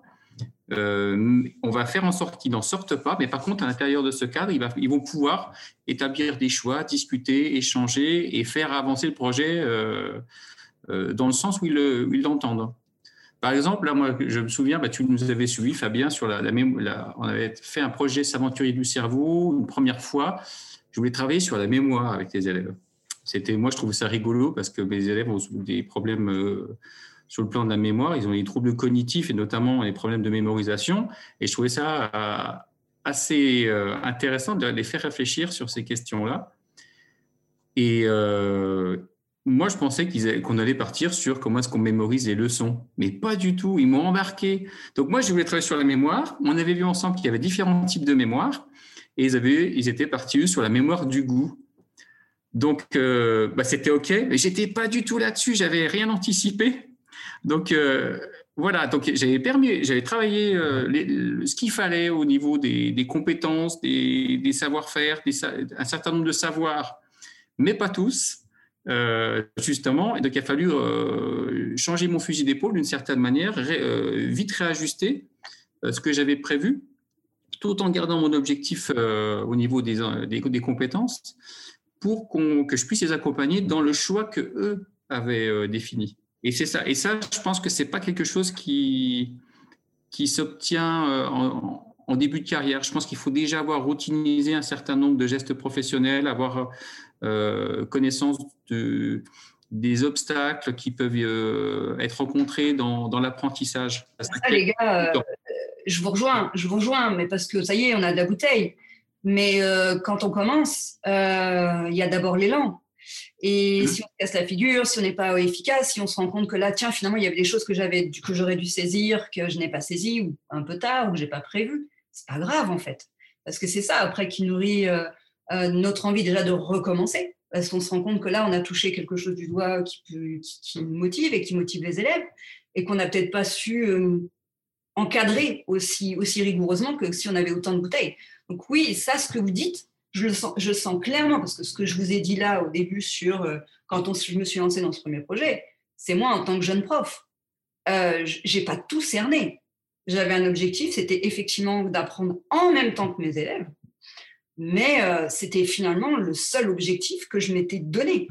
Euh, on va faire en sorte qu'ils n'en sortent pas, mais par contre, à l'intérieur de ce cadre, ils, vont pouvoir établir des choix, discuter, échanger et faire avancer le projet euh, euh, dans le sens où ils l'entendent. Par exemple, là, moi, je me souviens, bah, tu nous avais suivi, Fabien, sur la, la, on avait fait un projet S'aventurier du cerveau une première fois. Je voulais travailler sur la mémoire avec les élèves. C'était, moi, je trouve ça rigolo parce que mes élèves ont des problèmes euh, sur le plan de la mémoire. Ils ont des troubles cognitifs et notamment des problèmes de mémorisation. Et je trouvais ça euh, assez euh, intéressant de les faire réfléchir sur ces questions-là. Et, moi, je pensais qu'on allait partir sur comment est-ce qu'on mémorise les leçons, mais pas du tout. Ils m'ont embarqué. Donc moi, je voulais travailler sur la mémoire. On avait vu ensemble qu'il y avait différents types de mémoire, et ils, avaient, ils étaient partis sur la mémoire du goût. Donc, euh, bah, c'était OK, mais j'étais pas du tout là-dessus. J'avais rien anticipé. Donc, euh, voilà. Donc, j'avais permis, j'avais travaillé euh, ce qu'il fallait au niveau des, compétences, des, des savoir-faire, un certain nombre de savoirs, mais pas tous. Justement. Et donc, il a fallu changer mon fusil d'épaule d'une certaine manière, vite réajuster ce que j'avais prévu, tout en gardant mon objectif au niveau des, des, compétences, pour que je puisse les accompagner dans le choix que eux avaient défini. Et c'est ça. Et ça, je pense que c'est pas quelque chose qui, qui s'obtient en, début de carrière. Je pense qu'il faut déjà avoir routinisé un certain nombre de gestes professionnels, avoir euh, connaissance de, des obstacles qui peuvent euh, être rencontrés dans, dans l'apprentissage. les gars, euh, je vous rejoins, je vous rejoins, mais parce que ça y est, on a de la bouteille. Mais quand on commence, il y a d'abord l'élan. Et mmh. si on se casse la figure, si on n'est pas efficace, si on se rend compte que là, tiens, finalement, il y avait des choses que j'avais, que j'aurais dû saisir, que je n'ai pas saisi, ou un peu tard, ou que j'ai pas prévu, c'est pas grave en fait. Parce que c'est ça après qui nourrit euh, euh, notre envie déjà de recommencer. Parce qu'on se rend compte que là, on a touché quelque chose du doigt qui, qui, motive et qui motive les élèves et qu'on n'a peut-être pas su euh, encadrer aussi, rigoureusement que si on avait autant de bouteilles. Donc oui, ça, ce que vous dites, je le sens, je sens clairement parce que ce que je vous ai dit là au début sur quand on, je me suis lancée dans ce premier projet, c'est moi en tant que jeune prof. Euh, j'ai pas tout cerné j'avais un objectif, c'était effectivement d'apprendre en même temps que mes élèves, mais euh, c'était finalement le seul objectif que je m'étais donné.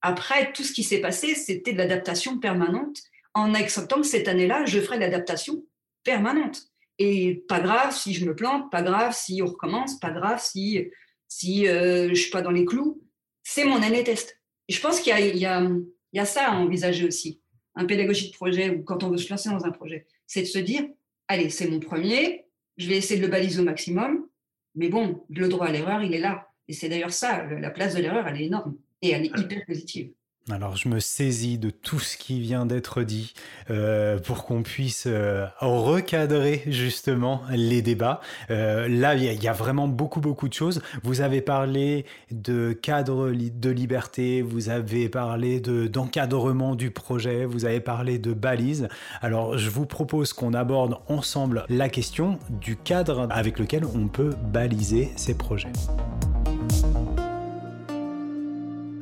Après, tout ce qui s'est passé, c'était de l'adaptation permanente, en acceptant que cette année-là, je ferai de l'adaptation permanente. Et pas grave si je me plante, pas grave si on recommence, pas grave si, si euh, je ne suis pas dans les clous. C'est mon année test. Je pense qu'il y, y, y a, ça à envisager aussi. Un pédagogie de projet, ou quand on veut se lancer dans un projet, c'est de se dire, allez, c'est mon premier, je vais essayer de le baliser au maximum, mais bon, le droit à l'erreur, il est là. Et c'est d'ailleurs ça, la place de l'erreur, elle est énorme et elle est hyper positive. Alors je me saisis de tout ce qui vient d'être dit euh, pour qu'on puisse euh, recadrer justement les débats. Euh, là, il y, a vraiment beaucoup beaucoup de choses. Vous avez parlé de cadre de liberté, vous avez parlé de d'encadrement du projet, vous avez parlé de balises. Alors je vous propose qu'on aborde ensemble la question du cadre avec lequel on peut baliser ces projets.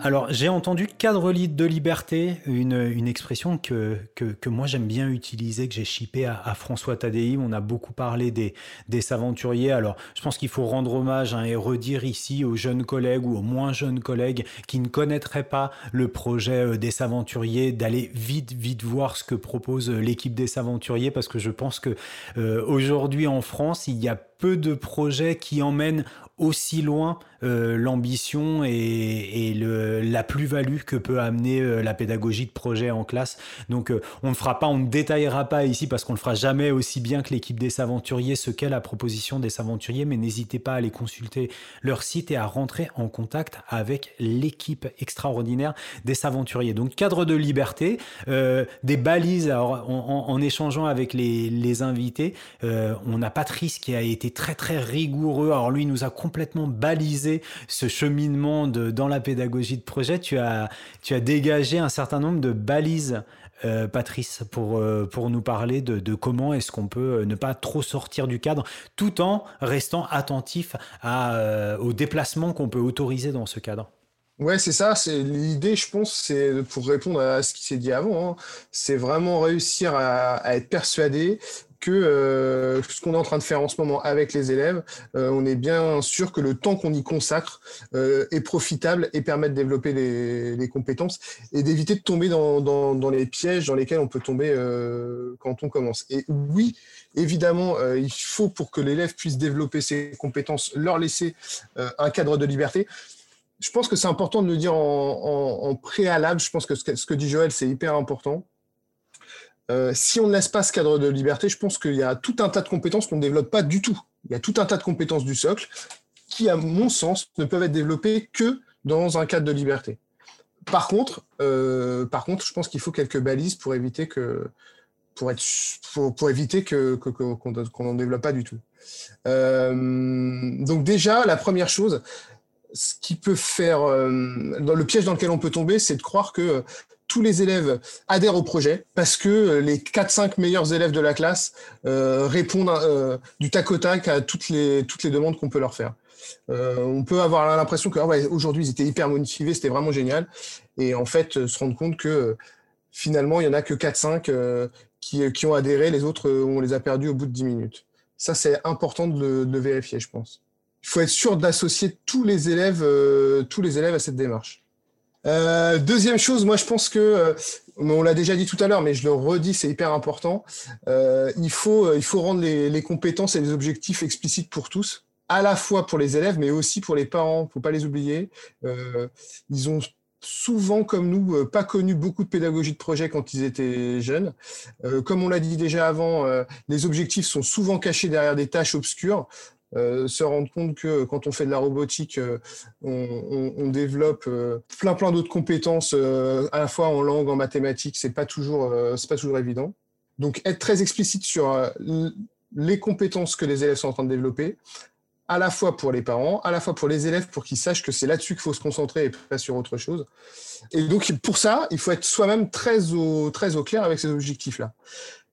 Alors, j'ai entendu cadre de liberté, une, expression que, moi j'aime bien utiliser, que j'ai chippé à, à, François Tadei. On a beaucoup parlé des, des aventuriers. Alors, je pense qu'il faut rendre hommage hein, et redire ici aux jeunes collègues ou aux moins jeunes collègues qui ne connaîtraient pas le projet euh, des aventuriers, d'aller vite, vite voir ce que propose euh, l'équipe des aventuriers, parce que je pense que euh, aujourd'hui en France, il y a peu de projets qui emmènent aussi loin euh, l'ambition et, la plus-value que peut amener euh, la pédagogie de projet en classe. Donc euh, on ne fera pas, on ne détaillera pas ici parce qu'on ne fera jamais aussi bien que l'équipe des Saventuriers ce qu'est la proposition des Saventuriers, mais n'hésitez pas à aller consulter leur site et à rentrer en contact avec l'équipe extraordinaire des Saventuriers. Donc cadre de liberté, des balises en, échangeant avec les, invités. on a Patrice qui a été très très rigoureux. Alors lui nous a complètement balisé ce cheminement dans la pédagogie de projet. Tu as, tu as dégagé un certain nombre de balises. Euh, Patrice, pour, euh, pour nous parler de, de comment est-ce qu'on peut euh, ne pas trop sortir du cadre tout en restant attentif à, au déplacement qu'on peut autoriser dans ce cadre. Ouais, c'est ça. C'est l'idée, je pense, c'est pour répondre à ce qui s'est dit avant, hein, c'est vraiment réussir à, à, être persuadé que euh, ce qu'on est en train de faire en ce moment avec les élèves, euh, on est bien sûr que le temps qu'on y consacre euh, est profitable et permet de développer les, compétences et d'éviter de tomber dans, les pièges dans lesquels on peut tomber quand on commence. Et oui, évidemment, il faut pour que l'élève puisse développer ses compétences, leur laisser un cadre de liberté je pense que c'est important de le dire en, préalable. Je pense que ce que dit Joël, c'est hyper important. Euh, si on ne laisse pas ce cadre de liberté, je pense qu'il y a tout un tas de compétences qu'on ne développe pas du tout. Il y a tout un tas de compétences du socle qui, à mon sens, ne peuvent être développées que dans un cadre de liberté. Par contre, euh, je pense qu'il faut quelques balises pour éviter que pour qu'on n'en développe pas du tout. Euh, donc déjà, la première chose, ce qui peut faire le piège dans lequel on peut tomber, c'est de croire que tous les élèves adhèrent au projet parce que les 4-5 meilleurs élèves de la classe répondent du tac au tac à toutes les, demandes qu'on peut leur faire. on peut avoir l'impression que ah ils étaient hyper motivés, c'était vraiment génial. Et en fait, se rendre compte que finalement, il n'y en a que 4-5 qui, ont adhéré, les autres, on les a perdus au bout de 10 minutes. Ça, c'est important de le, vérifier, je pense. Il faut être sûr d'associer euh, tous les élèves à cette démarche. Euh, deuxième chose, moi je pense que, euh, on l'a déjà dit tout à l'heure, mais je le redis, c'est hyper important. il faut, il faut rendre les, compétences et les objectifs explicites pour tous, à la fois pour les élèves, mais aussi pour les parents. Faut pas les oublier. ils ont souvent, comme nous, euh, pas connu beaucoup de pédagogie de projet quand ils étaient jeunes. Euh, comme on l'a dit déjà avant, euh, les objectifs sont souvent cachés derrière des tâches obscures. Se rendre compte que quand on fait de la robotique, on, développe plein plein d'autres compétences à la fois en langue, en mathématiques, c'est pas toujours c'est pas toujours évident. Donc être très explicite sur les compétences que les élèves sont en train de développer, à la fois pour les parents, à la fois pour les élèves, pour qu'ils sachent que c'est là-dessus qu'il faut se concentrer et pas sur autre chose. Et donc, pour ça, il faut être soi-même très très au clair avec ces objectifs-là.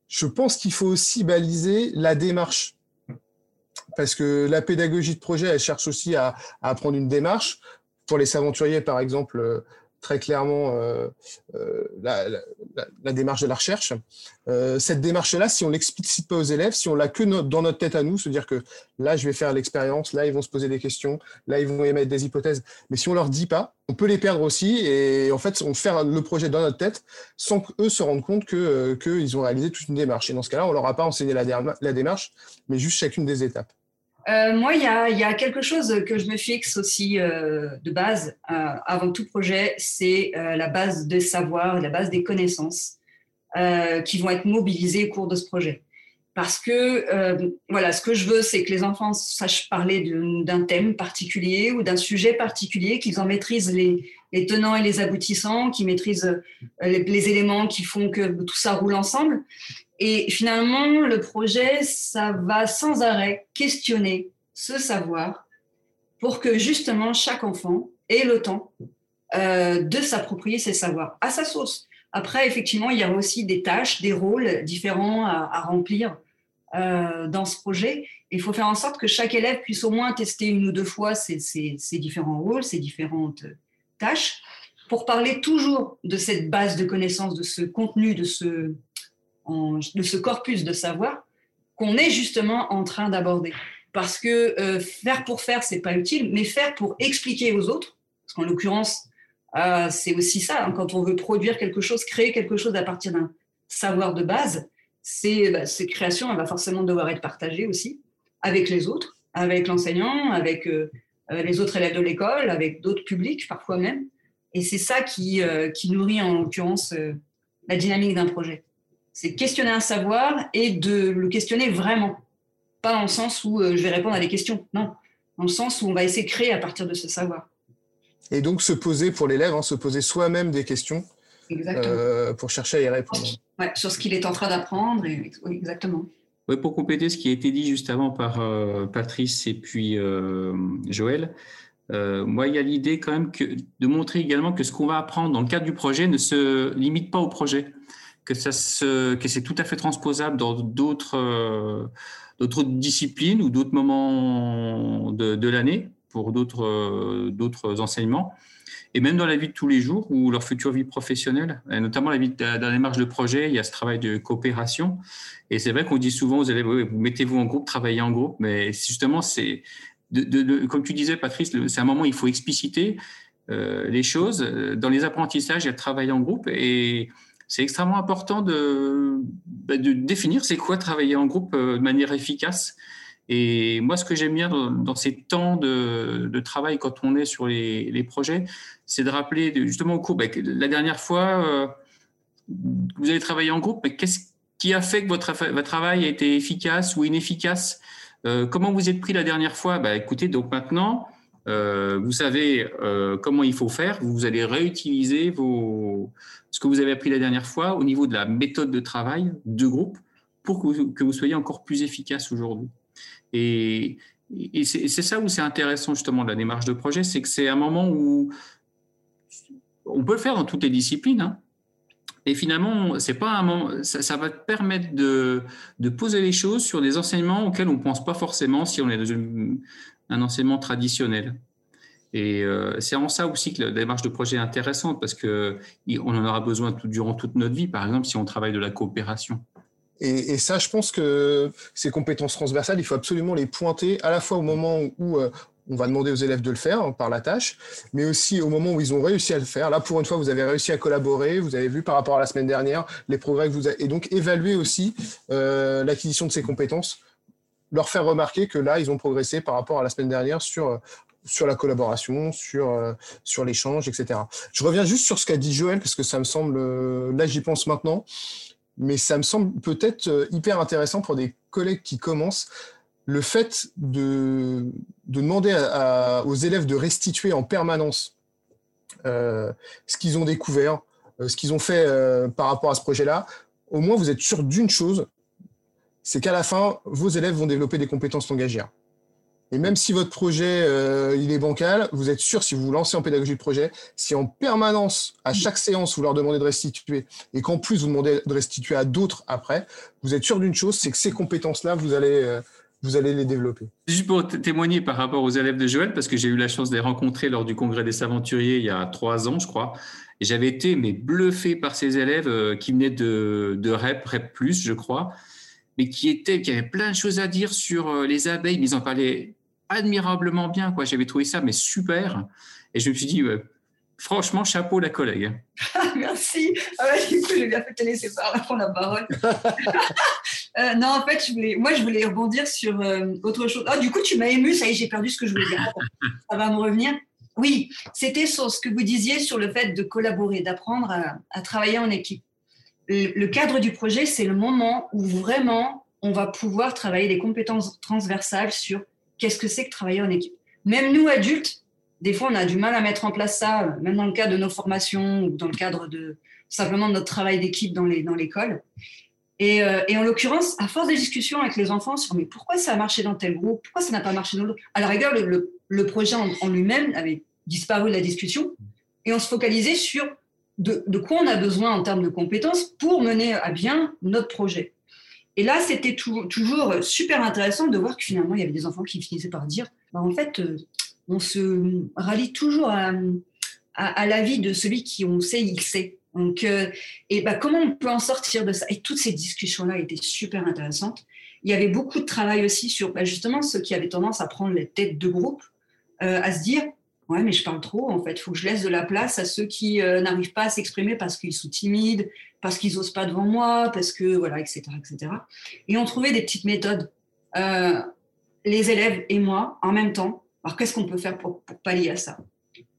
Je pense qu'il faut aussi baliser la démarche. Parce que la pédagogie de projet, elle cherche aussi à, à prendre une démarche. Pour les aventuriers, par exemple, très clairement euh, euh, la, démarche de la recherche. Euh, cette démarche-là, si on l'explicite pas aux élèves, si on l'a que dans notre tête à nous, se dire que là, je vais faire l'expérience, là, ils vont se poser des questions, là, ils vont émettre des hypothèses, mais si on leur dit pas, on peut les perdre aussi, et en fait, on fait le projet dans notre tête sans qu'eux se rendent compte que qu'ils ont réalisé toute une démarche. Et dans ce cas-là, on leur a pas enseigné la démarche, mais juste chacune des étapes. Euh, moi, il y a, quelque chose que je me fixe aussi euh, de base euh, avant tout projet, c'est la base des savoirs, la base des connaissances qui vont être mobilisées au cours de ce projet. Parce que, voilà, ce que je veux, c'est que les enfants sachent parler d'un thème particulier ou d'un sujet particulier, qu'ils en maîtrisent les, tenants et les aboutissants, qu'ils maîtrisent les, éléments qui font que tout ça roule ensemble. Et finalement, le projet, ça va sans arrêt questionner ce savoir pour que justement chaque enfant ait le temps euh, de s'approprier ces savoirs à sa sauce. Après, effectivement, il y a aussi des tâches, des rôles différents à, remplir euh, dans ce projet. Il faut faire en sorte que chaque élève puisse au moins tester une ou deux fois ces différents rôles, ces différentes tâches, pour parler toujours de cette base de connaissances, de ce contenu, de ce, de ce corpus de savoir qu'on est justement en train d'aborder. Parce que euh, faire pour faire, c'est pas utile, mais faire pour expliquer aux autres, parce qu'en l'occurrence, euh, c'est aussi ça, hein, quand on veut produire quelque chose, créer quelque chose à partir d'un savoir de base, c'est, bah, ces créations, va forcément devoir être partagée aussi avec les autres, avec l'enseignant, avec euh, les autres élèves de l'école, avec d'autres publics parfois même. Et c'est ça qui, qui nourrit en l'occurrence la dynamique d'un projet c'est questionner un savoir et de le questionner vraiment. Pas dans le sens où euh, je vais répondre à des questions, non. Dans le sens où on va essayer de créer à partir de ce savoir. Et donc se poser pour l'élève, hein, se poser soi-même des questions euh, pour chercher à y répondre. Ouais, sur ce qu'il est en train d'apprendre, exactement. Oui, pour compléter ce qui a été dit juste avant par euh, Patrice et puis Joël, moi, il y a l'idée quand même que, de montrer également que ce qu'on va apprendre dans le cadre du projet ne se limite pas au projet que, ça se, que c'est tout à fait transposable dans d'autres, euh, d'autres disciplines ou d'autres moments de, de l'année pour d'autres, euh, d'autres enseignements. Et même dans la vie de tous les jours ou leur future vie professionnelle, et notamment la vie dans la démarche de projet, il y a ce travail de coopération. Et c'est vrai qu'on dit souvent aux élèves, vous mettez-vous en groupe, travaillez en groupe, mais justement, c'est, comme tu disais, Patrice, c'est un moment où il faut expliciter euh, les choses. Dans les apprentissages, il y a le travail en groupe et c'est extrêmement important de, bah, de définir c'est quoi travailler en groupe euh, de manière efficace. Et moi, ce que j'aime bien dans, ces temps de, travail quand on est sur les, projets, c'est de rappeler justement au cours, bah, la dernière fois, euh, vous avez travaillé en groupe, mais qu'est-ce qui a fait que votre, travail a été efficace ou inefficace? Euh, Comment vous êtes pris la dernière fois? Bah, Écoutez, donc maintenant, euh, vous savez comment il faut faire. Vous allez réutiliser ce que vous avez appris la dernière fois au niveau de la méthode de travail de groupe pour que vous, que vous soyez encore plus efficace aujourd'hui. Et, c'est ça où c'est intéressant justement de la démarche de projet, c'est que c'est un moment où on peut le faire dans toutes les disciplines. Hein. Et finalement, c'est pas un ça, va te permettre de, poser les choses sur des enseignements auxquels on ne pense pas forcément si on est dans un enseignement traditionnel. Et euh, c'est en ça aussi que la démarche de projet est intéressante parce qu'on en aura besoin durant toute notre vie, par exemple, si on travaille de la coopération. Et, ça, je pense que ces compétences transversales, il faut absolument les pointer à la fois au moment où euh, on va demander aux élèves de le faire hein, par la tâche, mais aussi au moment où ils ont réussi à le faire. Là, pour une fois, vous avez réussi à collaborer, vous avez vu par rapport à la semaine dernière les progrès que vous avez, et donc évaluer aussi euh, l'acquisition de ces compétences, leur faire remarquer que là, ils ont progressé par rapport à la semaine dernière sur sur la collaboration, sur, euh, sur l'échange, etc. Je reviens juste sur ce qu'a dit Joël, parce que ça me semble, euh, là j'y pense maintenant, mais ça me semble peut-être hyper intéressant pour des collègues qui commencent le fait de, demander aux élèves de restituer en permanence euh, ce qu'ils ont découvert, euh, ce qu'ils ont fait euh, par rapport à ce projet-là, au moins vous êtes sûr d'une chose, c'est qu'à la fin, vos élèves vont développer des compétences langagières. Et même si votre projet il est bancal, vous êtes sûr, si vous vous lancez en pédagogie de projet, si en permanence, à chaque séance, vous leur demandez de restituer, et qu'en plus vous demandez de restituer à d'autres après, vous êtes sûr d'une chose, c'est que ces compétences-là, vous allez vous allez les développer. Juste pour témoigner par rapport aux élèves de Joël, parce que j'ai eu la chance de les rencontrer lors du congrès des aventuriers il y a trois ans, je crois. Et j'avais été mais bluffé par ces élèves euh, qui venaient de, de REP, REP+, je crois, mais qui étaient, qui avaient plein de choses à dire sur euh, les abeilles, mais ils en parlaient admirablement bien, quoi. J'avais trouvé ça mais super. Et je me suis dit, Franchement, chapeau la collègue. Merci. Ah du coup, j'ai bien fait te laisser prendre la parole. Euh, non, en fait, je voulais, moi, je voulais rebondir sur euh, autre chose. Ah, du coup, tu m'as ému, ça y est, j'ai perdu ce que je voulais dire. Ça va me revenir. Oui, c'était sur ce que vous disiez sur le fait de collaborer, d'apprendre à, travailler en équipe. Le, cadre du projet, c'est le moment où vraiment on va pouvoir travailler des compétences transversales sur qu'est-ce que c'est que travailler en équipe? Même nous, adultes, des fois, on a du mal à mettre en place ça, même dans le cadre de nos formations ou dans le cadre de simplement de notre travail d'équipe dans l'école. et, euh, et, en l'occurrence, à force de discussions avec les enfants sur mais pourquoi ça a marché dans tel groupe, pourquoi ça n'a pas marché dans l'autre, à la rigueur, le, le, projet en, lui-même avait disparu de la discussion et on se focalisait sur de, quoi on a besoin en termes de compétences pour mener à bien notre projet. Et là, c'était toujours super intéressant de voir que finalement, il y avait des enfants qui finissaient par dire bah, en fait, euh, on se rallie toujours à, l'avis de celui qui on sait, il sait. Donc, euh, et bah, comment on peut en sortir de ça? Et toutes ces discussions-là étaient super intéressantes. Il y avait beaucoup de travail aussi sur bah, justement ceux qui avaient tendance à prendre les têtes de groupe, euh, à se dire ouais mais je parle trop en fait, il faut que je laisse de la place à ceux qui n'arrivent pas à s'exprimer parce qu'ils sont timides, parce qu'ils n'osent pas devant moi, parce que voilà etc etc. Et on trouvait des petites méthodes. les élèves et moi en même temps alors, qu'est-ce qu'on peut faire pour, pallier à ça?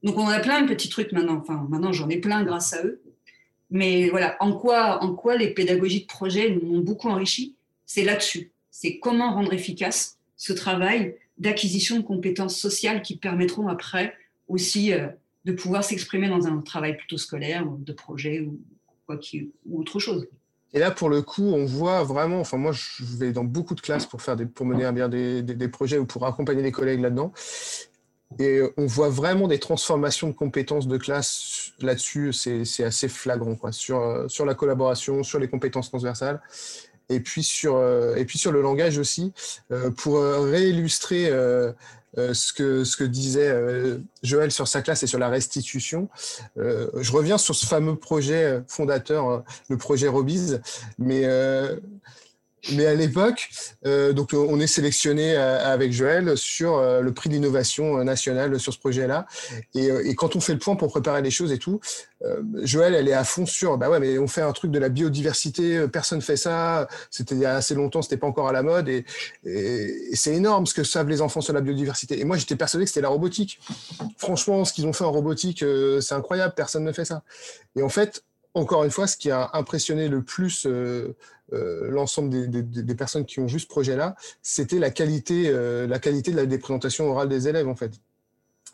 Donc, on a plein de petits trucs maintenant. Enfin, maintenant, j'en ai plein grâce à eux. Mais voilà, en quoi, en quoi les pédagogies de projet m'ont beaucoup enrichi C'est là-dessus. C'est comment rendre efficace ce travail d'acquisition de compétences sociales qui permettront après aussi euh, de pouvoir s'exprimer dans un travail plutôt scolaire, de projet ou, quoi ou autre chose. Et là, pour le coup, on voit vraiment, enfin moi, je vais dans beaucoup de classes pour, faire pour mener bien des, des, projets ou pour accompagner les collègues là-dedans. Et on voit vraiment des transformations de compétences de classe là-dessus. C'est assez flagrant, quoi, sur, sur la collaboration, sur les compétences transversales. Et puis sur, euh, et puis sur le langage aussi, euh, pour réillustrer euh, ce, que, disait euh, Joël sur sa classe et sur la restitution. Euh, je reviens sur ce fameux projet fondateur, le projet Robise, mais mais à l'époque, euh, donc on est sélectionné euh, avec Joël sur euh, le prix d'innovation nationale sur ce projet-là. Et, et, quand on fait le point pour préparer les choses et tout, Joël, elle est à fond sur, bah ouais, mais on fait un truc de la biodiversité, personne fait ça. C'était il y a assez longtemps, c'était pas encore à la mode, et, et, c'est énorme ce que savent les enfants sur la biodiversité. Et moi, j'étais persuadé que c'était la robotique. Franchement, ce qu'ils ont fait en robotique, c'est incroyable, personne ne fait ça. Et en fait, encore une fois, ce qui a impressionné le plus euh, l'ensemble des, personnes qui ont vu ce projet-là, c'était la qualité, euh, la qualité de la, des présentations orales des élèves en fait.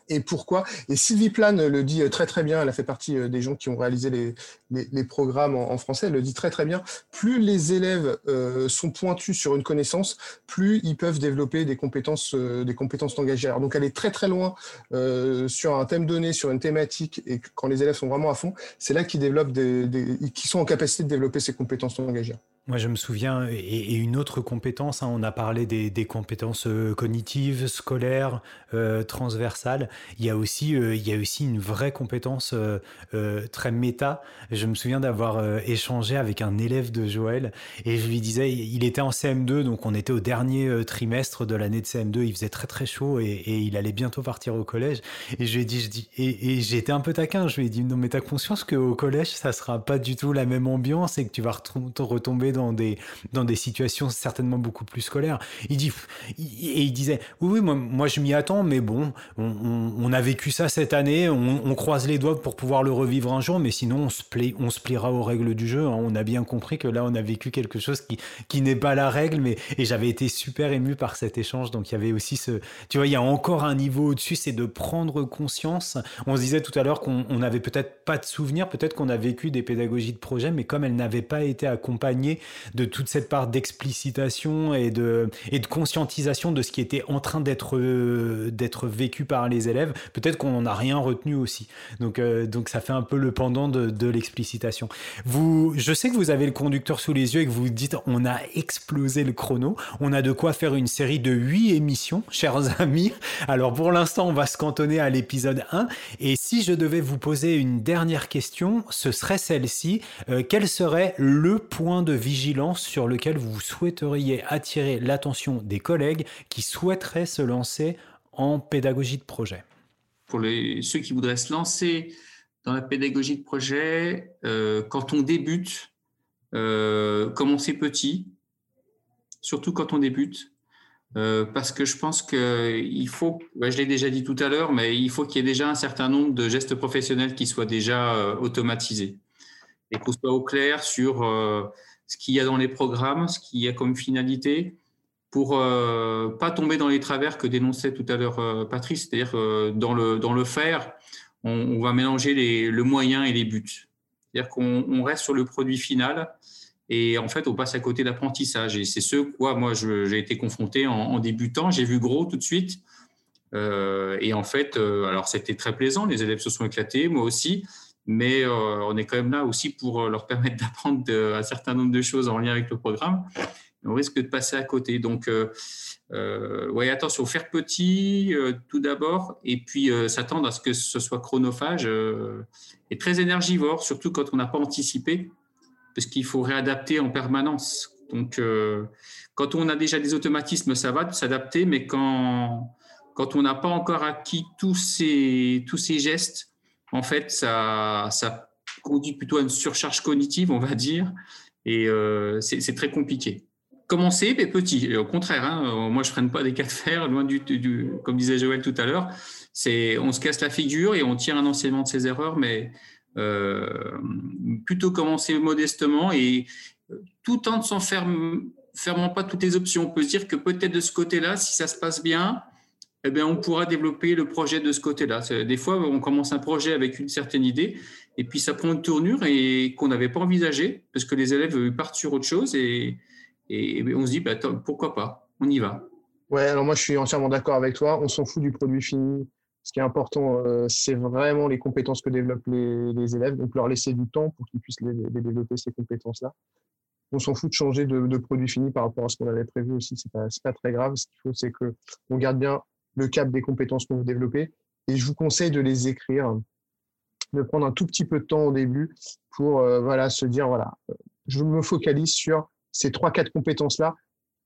Et pourquoi. Et Sylvie Plane le dit très très bien, elle a fait partie euh, des gens qui ont réalisé les, les, programmes en, français, elle le dit très très bien, plus les élèves euh, sont pointus sur une connaissance, plus ils peuvent développer des compétences, euh, des compétences langagières. Donc est très très loin sur un thème donné, sur une thématique, et quand les élèves sont vraiment à fond, c'est là qu'ils développent des, qui sont en capacité de développer ces compétences langagières. Moi, je me souviens, et, une autre compétence, hein, on a parlé des, compétences euh, cognitives, scolaires, euh, transversales. Il y a aussi, euh, il y a aussi une vraie compétence très méta. Je me souviens d'avoir échangé avec un élève de Joël et je lui disais, il était en CM2, donc on était au dernier trimestre de l'année de CM2. Il faisait très très chaud et, il allait bientôt partir au collège. Et je lui ai dit, j'étais un peu taquin. Je lui ai dit, non mais t'as conscience qu'au collège, ça sera pas du tout la même ambiance et que tu vas retomber dans des, dans des situations certainement beaucoup plus scolaires. Il dit, et il disait, oui, moi, je m'y attends, mais bon, on, a vécu ça cette année, on, croise les doigts pour pouvoir le revivre un jour, mais sinon on se, on se pliera aux règles du jeu. Hein. On a bien compris que là, on a vécu quelque chose qui, qui n'est pas la règle, mais et j'avais été super ému par cet échange. Donc il y avait aussi ce, tu vois, il y a encore un niveau au-dessus, c'est de prendre conscience. On se disait tout à l'heure qu'on n'avait peut-être pas de souvenirs, peut-être qu'on a vécu des pédagogies de projet, mais comme elles n'avaient pas été accompagnées de toute cette part d'explicitation et de, et de conscientisation de ce qui était en train d'être euh, d'être vécu par les élèves, peut-être qu'on n'en a rien retenu aussi. Donc, euh, donc ça fait un peu le pendant de, de l'explicitation. Vous, je sais que vous avez le conducteur sous les yeux et que vous dites on a explosé le chrono. On a de quoi faire une série de huit émissions, chers amis. Alors pour l'instant, on va se cantonner à l'épisode 1. Et si je devais vous poser une dernière question, ce serait celle-ci. Euh, quel serait le point de vigilance sur lequel vous souhaiteriez attirer l'attention des collègues qui souhaiteraient se lancer en pédagogie de projet. Pour les, ceux qui voudraient se lancer dans la pédagogie de projet, euh, quand on débute, euh, commencer petit, surtout quand on débute, euh, parce que je pense qu'il faut, je l'ai déjà dit tout à l'heure, mais il faut qu'il y ait déjà un certain nombre de gestes professionnels qui soient déjà automatisés. Et qu'on soit au clair sur ce qu'il y a dans les programmes, ce qu'il y a comme finalité, pour euh, pas tomber dans les travers que dénonçait tout à l'heure euh, Patrice, c'est-à-dire euh, dans, le, dans le faire, on, va mélanger les, le moyen et les buts. C'est-à-dire qu'on reste sur le produit final et en fait, on passe à côté d'apprentissage. Et c'est ce quoi moi j'ai été confronté en, en débutant. J'ai vu gros tout de suite. et en fait, alors c'était très plaisant, les élèves se sont éclatés, moi aussi mais euh, on est quand même là aussi pour euh, leur permettre d'apprendre un certain nombre de choses en lien avec le programme. On risque de passer à côté. Donc, euh, euh attention, faire petit tout d'abord, et puis s'attendre à ce que ce soit chronophage et très énergivore, surtout quand on n'a pas anticipé, parce qu'il faut réadapter en permanence. Donc, quand on a déjà des automatismes, ça va s'adapter, mais quand, quand on n'a pas encore acquis tous ces, tous ces gestes, en fait, ça, conduit plutôt à une surcharge cognitive, on va dire, et euh, c'est très compliqué. Commencer, mais petit. Au contraire, hein, moi je freine pas des cas de fer, loin du, comme disait Joël tout à l'heure. C'est, on se casse la figure et on tire un enseignement de ses erreurs, mais euh, plutôt commencer modestement et tout en ne s'en fermant pas toutes les options. On peut se dire que peut-être de ce côté-là, si ça se passe bien, eh bien, on pourra développer le projet de ce côté-là. Des fois, on commence un projet avec une certaine idée, et puis ça prend une tournure et qu'on n'avait pas envisagé, parce que les élèves partent sur autre chose, et, on se dit, bah, pourquoi pas, on y va. Ouais, alors moi je suis entièrement d'accord avec toi. On s'en fout du produit fini. Ce qui est important, euh, c'est vraiment les compétences que développent les, élèves, donc leur laisser du temps pour qu'ils puissent développer ces compétences-là. On s'en fout de changer de, produit fini par rapport à ce qu'on avait prévu aussi. C'est pas, pas très grave. Ce qu'il faut, c'est que on garde bien le cap des compétences qu'on veut développer. Et je vous conseille de les écrire, de prendre un tout petit peu de temps au début pour euh, voilà, se dire, voilà, je me focalise sur ces trois, quatre compétences-là.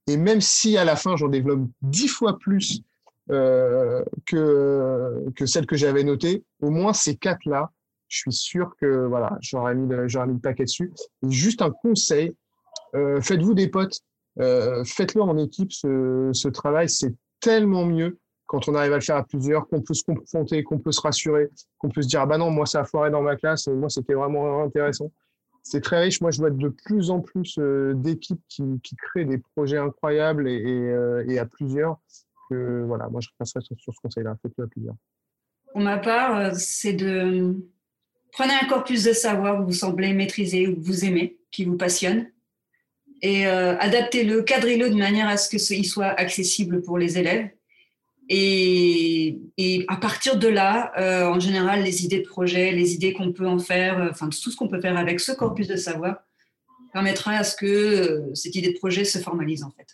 Et même si à la fin, j'en développe dix fois plus euh, que, que celles que j'avais notées, au moins ces quatre-là, je suis sûr que voilà, j'aurais mis, mis le paquet dessus. juste un conseil, euh, faites-vous des potes, faites-le en équipe, ce travail, c'est tellement mieux quand on arrive à le faire à plusieurs, qu'on peut se confronter, qu'on peut se rassurer, qu'on peut se dire ah bah non, moi ça a foiré dans ma classe, moi c'était vraiment intéressant. C'est très riche. Moi, je vois de plus en plus euh, d'équipes qui, créent des projets incroyables et, euh, à plusieurs. Voilà, moi, je passerai sur, ce conseil-là. Faites-le à plusieurs. Pour ma part, c'est de prenez un corpus de savoir que vous semblez maîtriser ou que vous aimez, qui vous passionne, et adaptez-le, cadrez-le de manière à ce qu'il soit accessible pour les élèves. Et, à partir de là, en général, les idées de projet, les idées qu'on peut en faire, enfin tout ce qu'on peut faire avec ce corpus de savoir, permettra à ce que cette idée de projet se formalise en fait.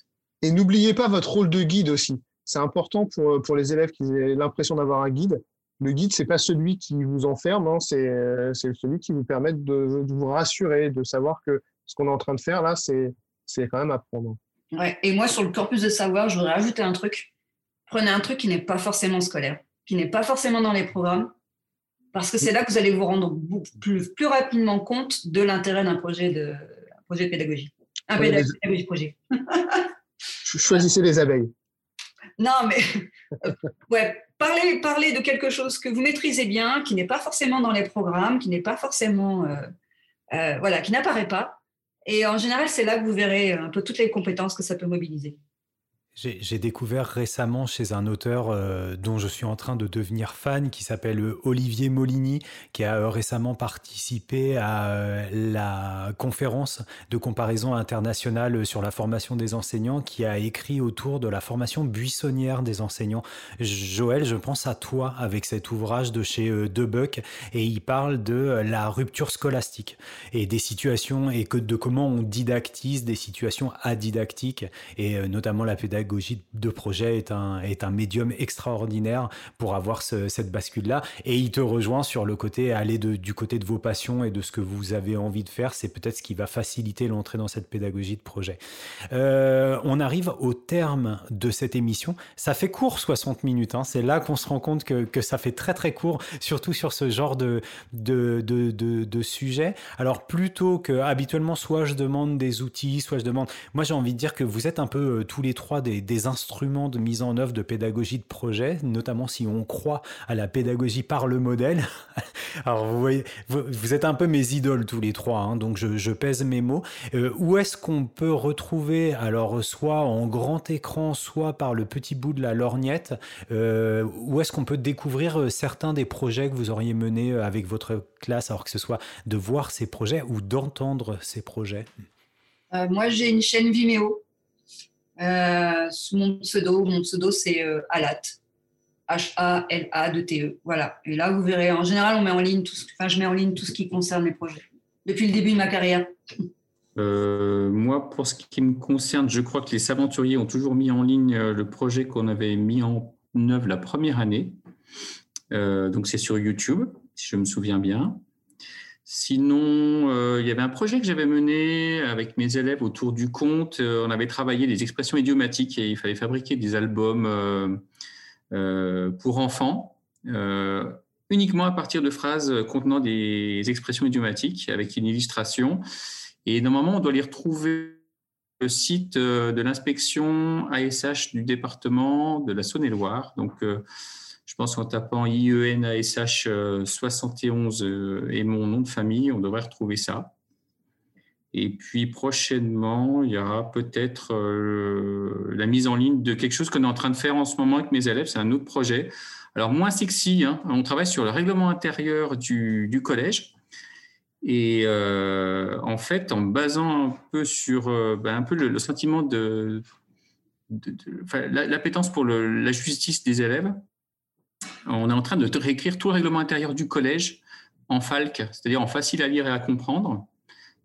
Et n'oubliez pas votre rôle de guide aussi. C'est important pour, pour les élèves qui aient l'impression d'avoir un guide. Le guide, c'est pas celui qui vous enferme, hein, c'est celui qui vous permet de, vous rassurer, de savoir que ce qu'on est en train de faire là, c'est quand même apprendre. Ouais. Et moi, sur le corpus de savoir, je voudrais ajouter un truc. Prenez un truc qui n'est pas forcément scolaire, qui n'est pas forcément dans les programmes, parce que c'est là que vous allez vous rendre plus, plus rapidement compte de l'intérêt d'un projet de, projet de pédagogie. Un pédagogie projet. Choisissez les abeilles. Non, mais euh, ouais, parlez, parlez de quelque chose que vous maîtrisez bien, qui n'est pas forcément dans les programmes, qui n'est pas forcément, euh, euh, voilà, qui n'apparaît pas. Et en général, c'est là que vous verrez un peu toutes les compétences que ça peut mobiliser. J'ai découvert récemment chez un auteur euh, dont je suis en train de devenir fan, qui s'appelle euh, Olivier Molini, qui a euh, récemment participé à la conférence de comparaison internationale sur la formation des enseignants, qui a écrit autour de la formation buissonnière des enseignants. Joël, je pense à toi avec cet ouvrage de chez Debuck, et il parle de la rupture scolastique et des situations et que, de comment on didactise des situations adidactiques, et notamment la pédagogie pédagogie projet est un, est un médium extraordinaire pour avoir cette bascule-là. Et il te rejoint sur le côté, aller de, du côté de vos passions et de ce que vous avez envie de faire. C'est peut-être ce qui va faciliter l'entrée dans cette pédagogie de projet. Euh, on arrive au terme de cette émission. Ça fait court, 60 minutes. Hein. C'est là qu'on se rend compte que, que, ça fait très très court, surtout sur ce genre de, de, de, de, de sujet. Alors plutôt que habituellement, soit je demande des outils, soit je demande... Moi j'ai envie de dire que vous êtes un peu euh, tous les trois des des, instruments de mise en œuvre de pédagogie de projet, notamment si on croit à la pédagogie par le modèle. Alors vous voyez, vous, êtes un peu mes idoles tous les trois, hein, donc je, pèse mes mots. Euh, où est-ce qu'on peut retrouver, alors soit en grand écran, soit par le petit bout de la lorgnette, euh, où est-ce qu'on peut découvrir euh, certains des projets que vous auriez menés avec votre classe, alors que ce soit de voir ces projets ou d'entendre ces projets? Moi, j'ai une chaîne Vimeo euh, mon pseudo. Mon pseudo, c'est euh, Alat. H-A-L-A-D-T-E. Voilà. Et là, vous verrez, en général, on met en ligne tout ce, enfin, je mets en ligne tout ce qui concerne les projets. Depuis le début de ma carrière. Euh, moi, pour ce qui me concerne, je crois que les aventuriers ont toujours mis en ligne le projet qu'on avait mis en œuvre la première année. donc, c'est sur YouTube, si je me souviens bien. Sinon, euh, il y avait un projet que j'avais mené avec mes élèves autour du conte. Euh, on avait travaillé des expressions idiomatiques et il fallait fabriquer des albums euh, pour enfants, uniquement à partir de phrases contenant des expressions idiomatiques avec une illustration. Et normalement, on doit les retrouver le site de l'inspection ASH du département de la Saône-et-Loire. Donc, je pense qu'en tapant IENASH 71 euh, et mon nom de famille, on devrait retrouver ça. Et puis prochainement, il y aura peut-être euh, la mise en ligne de quelque chose qu'on est en train de faire en ce moment avec mes élèves. C'est un autre projet. Alors moins sexy, hein. on travaille sur le règlement intérieur du, collège. Et euh, en fait, en basant un peu sur ben, un peu le, sentiment de, l'appétence pour la justice des élèves, on est en train de réécrire tout le règlement intérieur du collège en FALC, c'est-à-dire en facile à lire et à comprendre.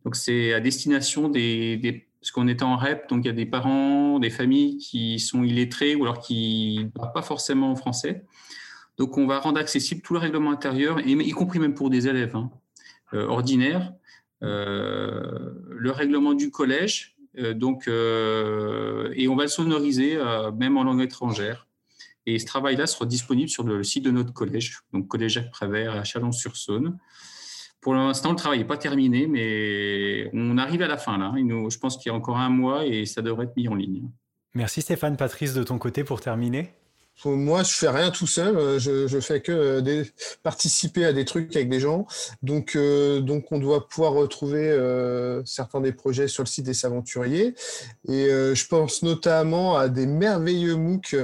Donc c'est à destination des, parce qu'on est en REP, donc il y a des parents, des familles qui sont illettrés ou alors qui ne parlent pas forcément en français. Donc on va rendre accessible tout le règlement intérieur, y compris même pour des élèves hein, euh, ordinaires, euh, le règlement du collège. Euh, donc, et on va le sonoriser même en langue étrangère. Et ce travail-là sera disponible sur le site de notre collège, donc Collège Jacques Prévert à Chalon-sur-Saône. Pour l'instant, le travail n'est pas terminé, mais on arrive à la fin là. je pense qu'il y a encore un mois et ça devrait être mis en ligne. Merci Stéphane. Patrice, de ton côté, pour terminer moi, je fais rien tout seul. Euh, je, je fais que euh, des, participer à des trucs avec des gens. Donc, euh, donc on doit pouvoir retrouver certains des projets sur le site des Aventuriers. Et je pense notamment à des merveilleux MOOC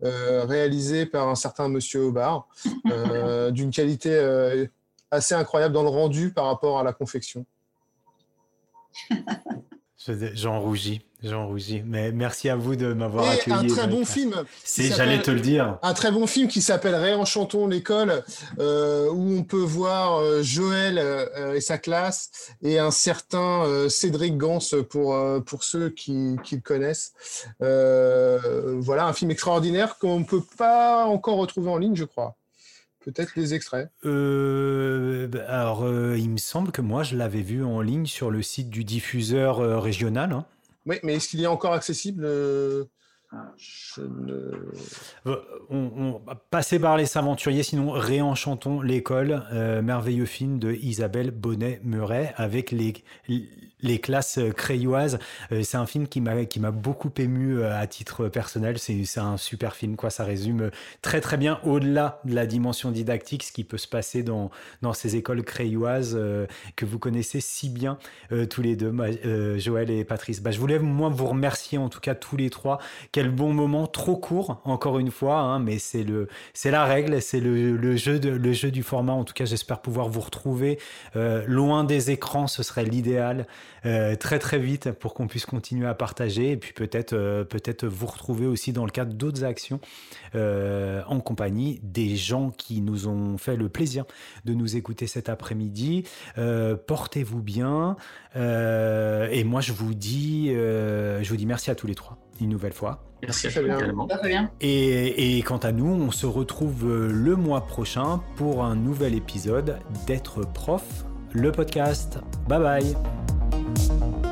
réalisés par un certain Monsieur Aubard, d'une qualité assez incroyable dans le rendu par rapport à la confection. J'en rougis. Jean Rougy, mais merci à vous de m'avoir accueilli. Un très bon film. J'allais te le dire. Un très bon film qui s'appelle Réenchantons l'école, euh, où on peut voir euh, Joël euh, et sa classe et un certain Cédric Gans pour, pour ceux qui, qui le connaissent. voilà, un film extraordinaire qu'on ne peut pas encore retrouver en ligne, je crois. Peut-être les extraits. alors, il me semble que moi, je l'avais vu en ligne sur le site du diffuseur régional. Hein. Oui, mais est-ce qu'il est encore accessible euh, euh, on, passez par les aventuriers, sinon réenchantons l'école. Euh, merveilleux film de Isabelle Bonnet-Muret avec les classes crayoises. Euh, c'est un film qui m'a qui m'a beaucoup ému à titre personnel. C'est un super film quoi. Ça résume très très bien au-delà de la dimension didactique ce qui peut se passer dans dans ces écoles crayoises que vous connaissez si bien tous les deux, Joël et Patrice. Bah, je voulais moi vous remercier en tout cas tous les trois quel bon moment, trop court, encore une fois, hein, mais c'est le, c'est la règle, c'est le, jeu de, le jeu du format. En tout cas, j'espère pouvoir vous retrouver euh, loin des écrans, ce serait l'idéal, euh, très très vite pour qu'on puisse continuer à partager et puis peut-être, euh, peut-être vous retrouver aussi dans le cadre d'autres actions en compagnie des gens qui nous ont fait le plaisir de nous écouter cet après-midi. portez-vous bien et moi je vous dis, je vous dis merci à tous les trois une nouvelle fois. Merci à Et, et quant à nous, on se retrouve euh, le mois prochain pour un nouvel épisode d'être prof, le podcast. Bye bye. Thank you.